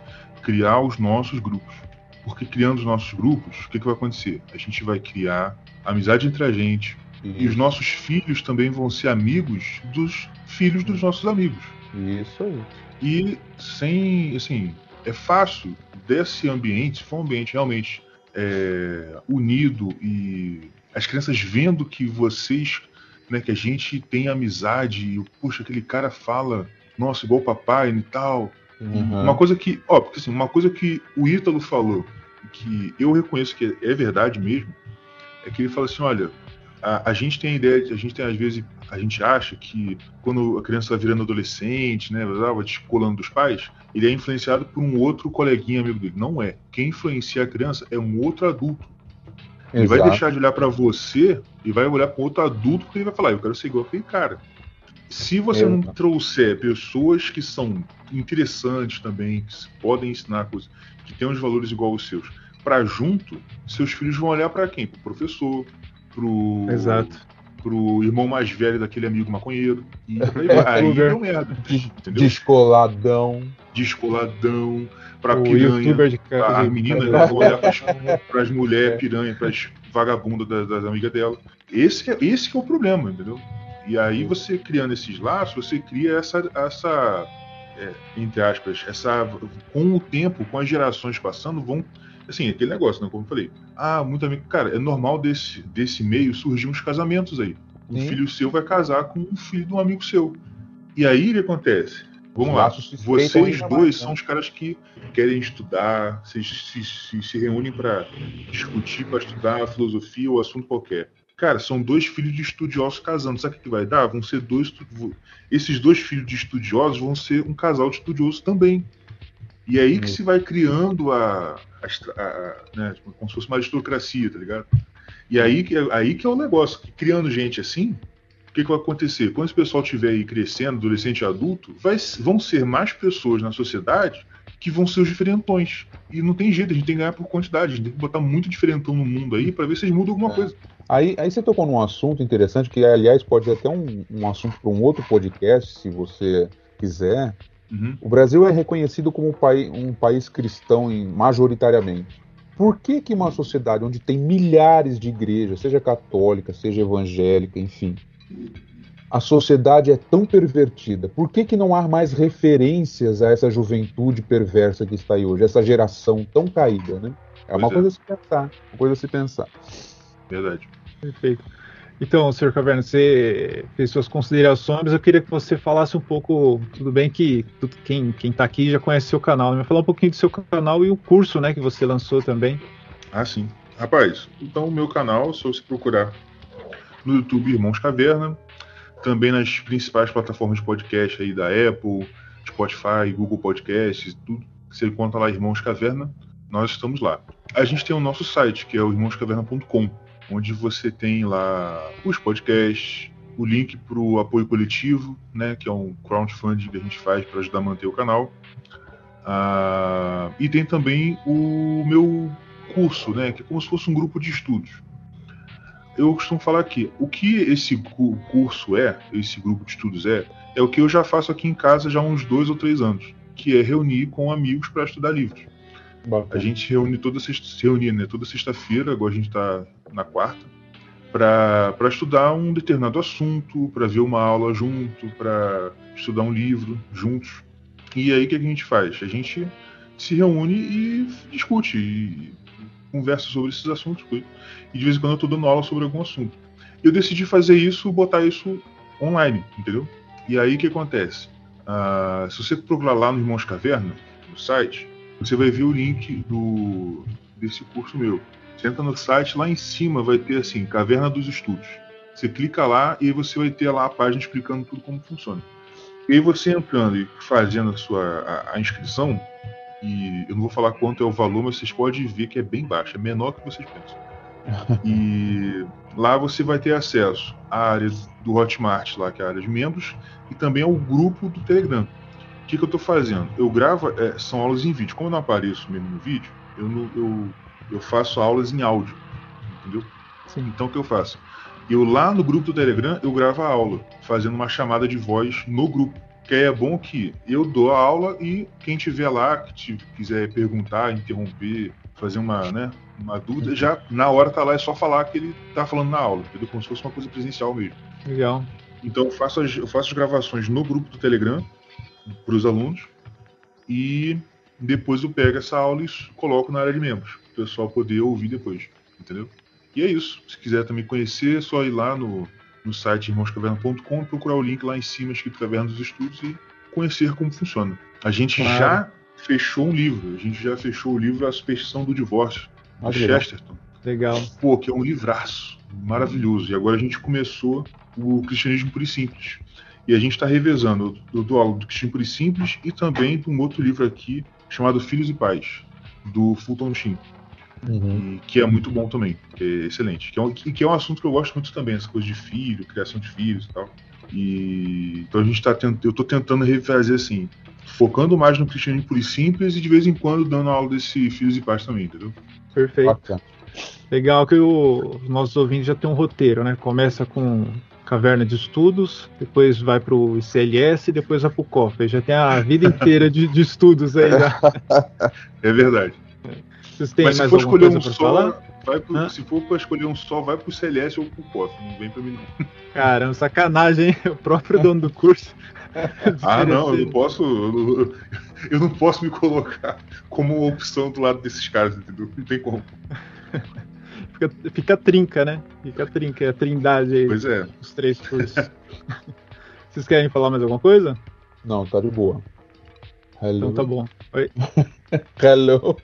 criar os nossos grupos. Porque criando os nossos grupos, o que, que vai acontecer? A gente vai criar amizade entre a gente. E, e os nossos filhos também vão ser amigos dos filhos dos nossos amigos.
Isso aí.
E sem, assim, é fácil desse ambiente, se for um ambiente realmente é, unido e as crianças vendo que vocês, né, que a gente tem amizade, e, puxa, aquele cara fala, nossa, igual o papai e tal.
Uhum.
Uma coisa que, ó, porque assim, uma coisa que o Ítalo falou, que eu reconheço que é verdade mesmo, é que ele fala assim, olha, a, a gente tem a ideia, a gente tem às vezes a gente acha que quando a criança está virando adolescente, né, vai descolando dos pais, ele é influenciado por um outro coleguinha amigo dele. Não é. Quem influencia a criança é um outro adulto. Ele
Exato.
vai deixar de olhar para você e vai olhar para outro adulto porque ele vai falar: eu quero ser igual aquele cara. Se você não
Exato.
trouxer pessoas que são interessantes também, que podem ensinar coisas, que têm os valores igual aos seus, para junto, seus filhos vão olhar para quem? Pro professor, pro
Exato.
pro irmão mais velho daquele amigo maconheiro. E aí, vai. aí deu merda. Entendeu?
Descoladão.
Descoladão, pra
O
piranha.
de
A, a
de-
menina olhar pras, pras mulheres piranha, pras vagabundas das, das amigas dela. Esse que, é, esse que é o problema, entendeu? E aí você criando esses laços, você cria essa, essa é, entre aspas, essa com o tempo, com as gerações passando, vão assim, aquele negócio, né, como eu falei. Ah, muito amigo, cara, é normal desse desse meio surgir uns casamentos aí. Um
Sim.
filho seu vai casar com um filho de um amigo seu. E aí o que acontece? Vamos
Os
lá.
se
Vocês dois
mais, né?
são os caras que querem estudar, vocês se, se, se reúnem para discutir, para estudar filosofia ou assunto qualquer. Cara, são dois filhos de estudiosos casando. Sabe o que vai dar? Vão ser dois. Esses dois filhos de estudiosos vão ser um casal de estudiosos também. E é aí que se vai criando a. a a- né, tipo, como se fosse uma aristocracia, tá ligado? E aí que, aí que é o negócio. que Criando gente assim, o que, que vai acontecer? Quando esse pessoal estiver aí crescendo, adolescente e adulto, vai- vão ser mais pessoas na sociedade que vão ser os diferentões. E não tem jeito, a gente tem que ganhar por quantidade, a gente tem que botar muito diferentão no mundo aí pra ver se eles mudam alguma
É.
coisa.
Aí, aí você tocou num assunto interessante, que aliás pode ser até um, um assunto para um outro podcast, se você quiser.
Uhum.
O Brasil é reconhecido como um país, um país cristão em- majoritariamente. Por que, que uma sociedade onde tem milhares de igrejas, seja católica, seja evangélica, enfim, a sociedade é tão pervertida? Por que, que não há mais referências a essa juventude perversa que está aí hoje, essa geração tão caída, né? É uma
Pois é.
coisa a se pensar, uma coisa a se pensar.
Verdade.
Perfeito. Então, senhor Caverna, você fez suas considerações, eu queria que você falasse um pouco, tudo bem que quem quem está aqui já conhece seu canal, né? mas falar um pouquinho do seu canal e o curso, né, que você lançou também.
Ah, sim. Rapaz, então o meu canal, se você procurar no YouTube Irmãos Caverna, também nas principais plataformas de podcast aí da Apple, Spotify, Google Podcasts, tudo que você encontra lá Irmãos Caverna, nós estamos lá. A gente tem o nosso site, que é o irmãoscaverna.com, onde você tem lá os podcasts, o link para o apoio coletivo, né, que é um crowdfunding que a gente faz para ajudar a manter o canal. Ah, e tem também o meu curso, né, que é como se fosse um grupo de estudos. Eu costumo falar aqui, o que esse cu- curso é, esse grupo de estudos é, é o que eu já faço aqui em casa já há uns dois ou três anos, que é reunir com amigos para estudar livros. A gente reúne toda sexta, se reunia, né, toda sexta-feira, agora a gente está na quarta, para estudar um determinado assunto, para ver uma aula junto, para estudar um livro juntos. E aí o que a gente faz? A gente se reúne e discute, e conversa sobre esses assuntos. E de vez em quando eu estou dando aula sobre algum assunto. Eu decidi fazer isso, botar isso online, entendeu? E aí o que acontece? Uh, se você procurar lá no Irmãos Caverna, no site, você vai ver o link do, desse curso meu. Você entra no site, lá em cima vai ter assim, Caverna dos Estudos. Você clica lá e você vai ter lá a página explicando tudo como funciona. E aí você entrando e fazendo a sua a, a inscrição, e eu não vou falar quanto é o valor, mas vocês podem ver que é bem baixo, é menor do que vocês pensam. e lá você vai ter acesso à área do Hotmart, lá que é a área de membros, e também ao grupo do Telegram. O que, que eu estou fazendo? Eu gravo, é, são aulas em vídeo. Como eu não apareço mesmo no vídeo, eu, eu, eu faço aulas em áudio, entendeu? Sim. Então o que eu faço? Eu lá no grupo do Telegram, eu gravo a aula, fazendo uma chamada de voz no grupo. Que aí é bom que eu dou a aula e quem tiver lá, que quiser perguntar, interromper, fazer uma, né, uma dúvida, já na hora tá lá, é só falar que ele tá falando na aula, entendeu? Como se fosse uma coisa presencial mesmo.
Legal.
Então eu faço as, eu faço as gravações no grupo do Telegram para os alunos e depois eu pego essa aula e coloco na área de membros, para o pessoal poder ouvir depois, entendeu? E é isso. Se quiser também conhecer, é só ir lá no, no site irmãoscaverna.com e procurar o link lá em cima escrito Caverna dos Estudos e conhecer como funciona. A gente claro. já fechou um livro, a gente já fechou o livro A Superstição do Divórcio, do Chesterton.
Legal.
Pô, que é um livraço maravilhoso. E agora a gente começou o Cristianismo Puro e Simples. E a gente está revezando. Dou aula do Cristianismo Puro e Simples e também de um outro livro aqui chamado Filhos e Pais, do Fulton Sheen. Uhum. que é muito bom também, que é excelente. Que é, um, que é um assunto que eu gosto muito também, essa coisa de filho, criação de filhos e tal. E então a gente tá tent, eu estou tentando refazer assim, focando mais no cristianismo puro e simples e de vez em quando dando aula desse filhos e pais também, entendeu?
Perfeito. Bacana. Legal que os nossos ouvintes já tem um roteiro, né? Começa com caverna de estudos, depois vai para o ICLS e depois vai para o COF. Já tem a vida inteira de, de estudos aí. Já.
É verdade.
Vocês têm Mas mais se for escolher um só,
vai pro, se for para escolher um só, vai para o CLS ou para o COF. Não vem para mim não.
Caramba, sacanagem, hein? O próprio dono do curso.
ah, não, eu não posso. Eu não, eu não posso me colocar como opção do lado desses caras, entendeu? Não tem como
fica, fica trinca, né? Fica trinca, é a trindade aí.
Pois é.
Os três cursos. Vocês querem falar mais alguma coisa?
Não, tá de boa.
Hello. Então tá bom. Oi.
Hello.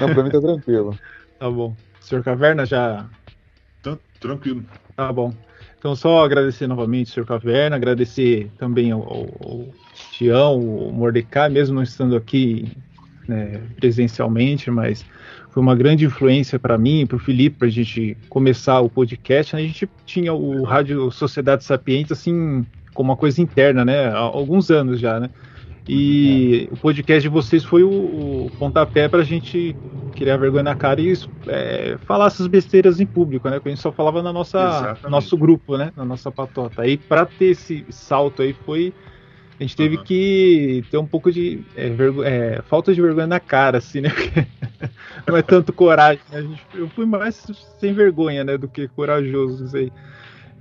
Não, pra mim tá tranquilo.
Tá bom. Senhor Caverna já.
Tá tranquilo.
Tá bom. Então, só agradecer novamente, senhor Caverna, agradecer também ao, ao, ao Tião, o Mordecai, mesmo não estando aqui né, presencialmente, mas foi uma grande influência para mim, para o Felipe, para a gente começar o podcast. Né? A gente tinha o Rádio Sociedade Sapiente assim como uma coisa interna, né? Há alguns anos já, né? E é. o podcast de vocês foi o, o pontapé para a gente criar vergonha na cara e é, falar essas besteiras em público, né? Porque a gente só falava na nossa nosso grupo, né? Na nossa patota. Aí para ter esse salto aí foi a gente teve uhum. que ter um pouco de é, é, falta de vergonha na cara, assim, né? não é tanto coragem. Né? Gente, eu fui mais sem vergonha, né, do que corajoso, não sei.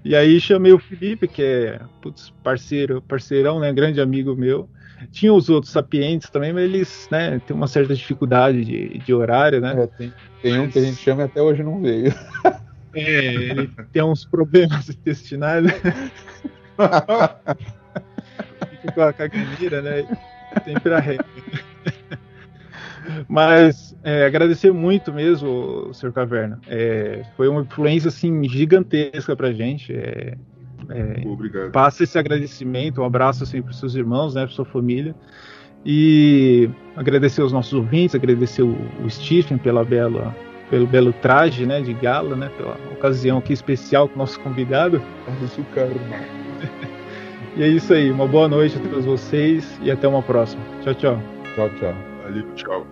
E aí chamei o Felipe, que é putz, parceiro, parceirão, né, grande amigo meu. Tinha os outros sapientes também, mas eles, né, têm uma certa dificuldade de, de horário, né? É,
tem, tem um que a gente chama e até hoje não veio.
É, ele tem uns problemas intestinais. Com a caganeira, né? Sempre a regra. Mas é, agradecer muito mesmo, Sr. Caverna. É, foi uma influência assim gigantesca para gente. É,
é, Obrigado.
Passa esse agradecimento, um abraço assim, para seus irmãos, né, para sua família. E agradecer aos nossos ouvintes, agradecer o, o Stephen pela bela, pelo belo traje né, de gala, né, pela ocasião aqui especial com o nosso convidado. E é isso aí, uma boa noite a todos vocês e até uma próxima. Tchau, tchau.
Tchau, tchau.
Valeu, tchau.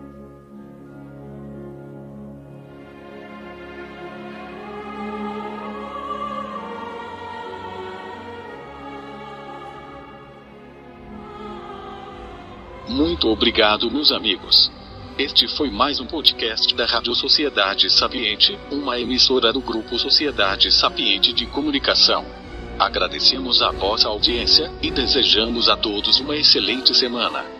Muito obrigado, meus amigos. Este foi mais um podcast da Rádio Sociedade Sapiente, uma emissora do Grupo Sociedade Sapiente de Comunicação. Agradecemos a vossa audiência e desejamos a todos uma excelente semana.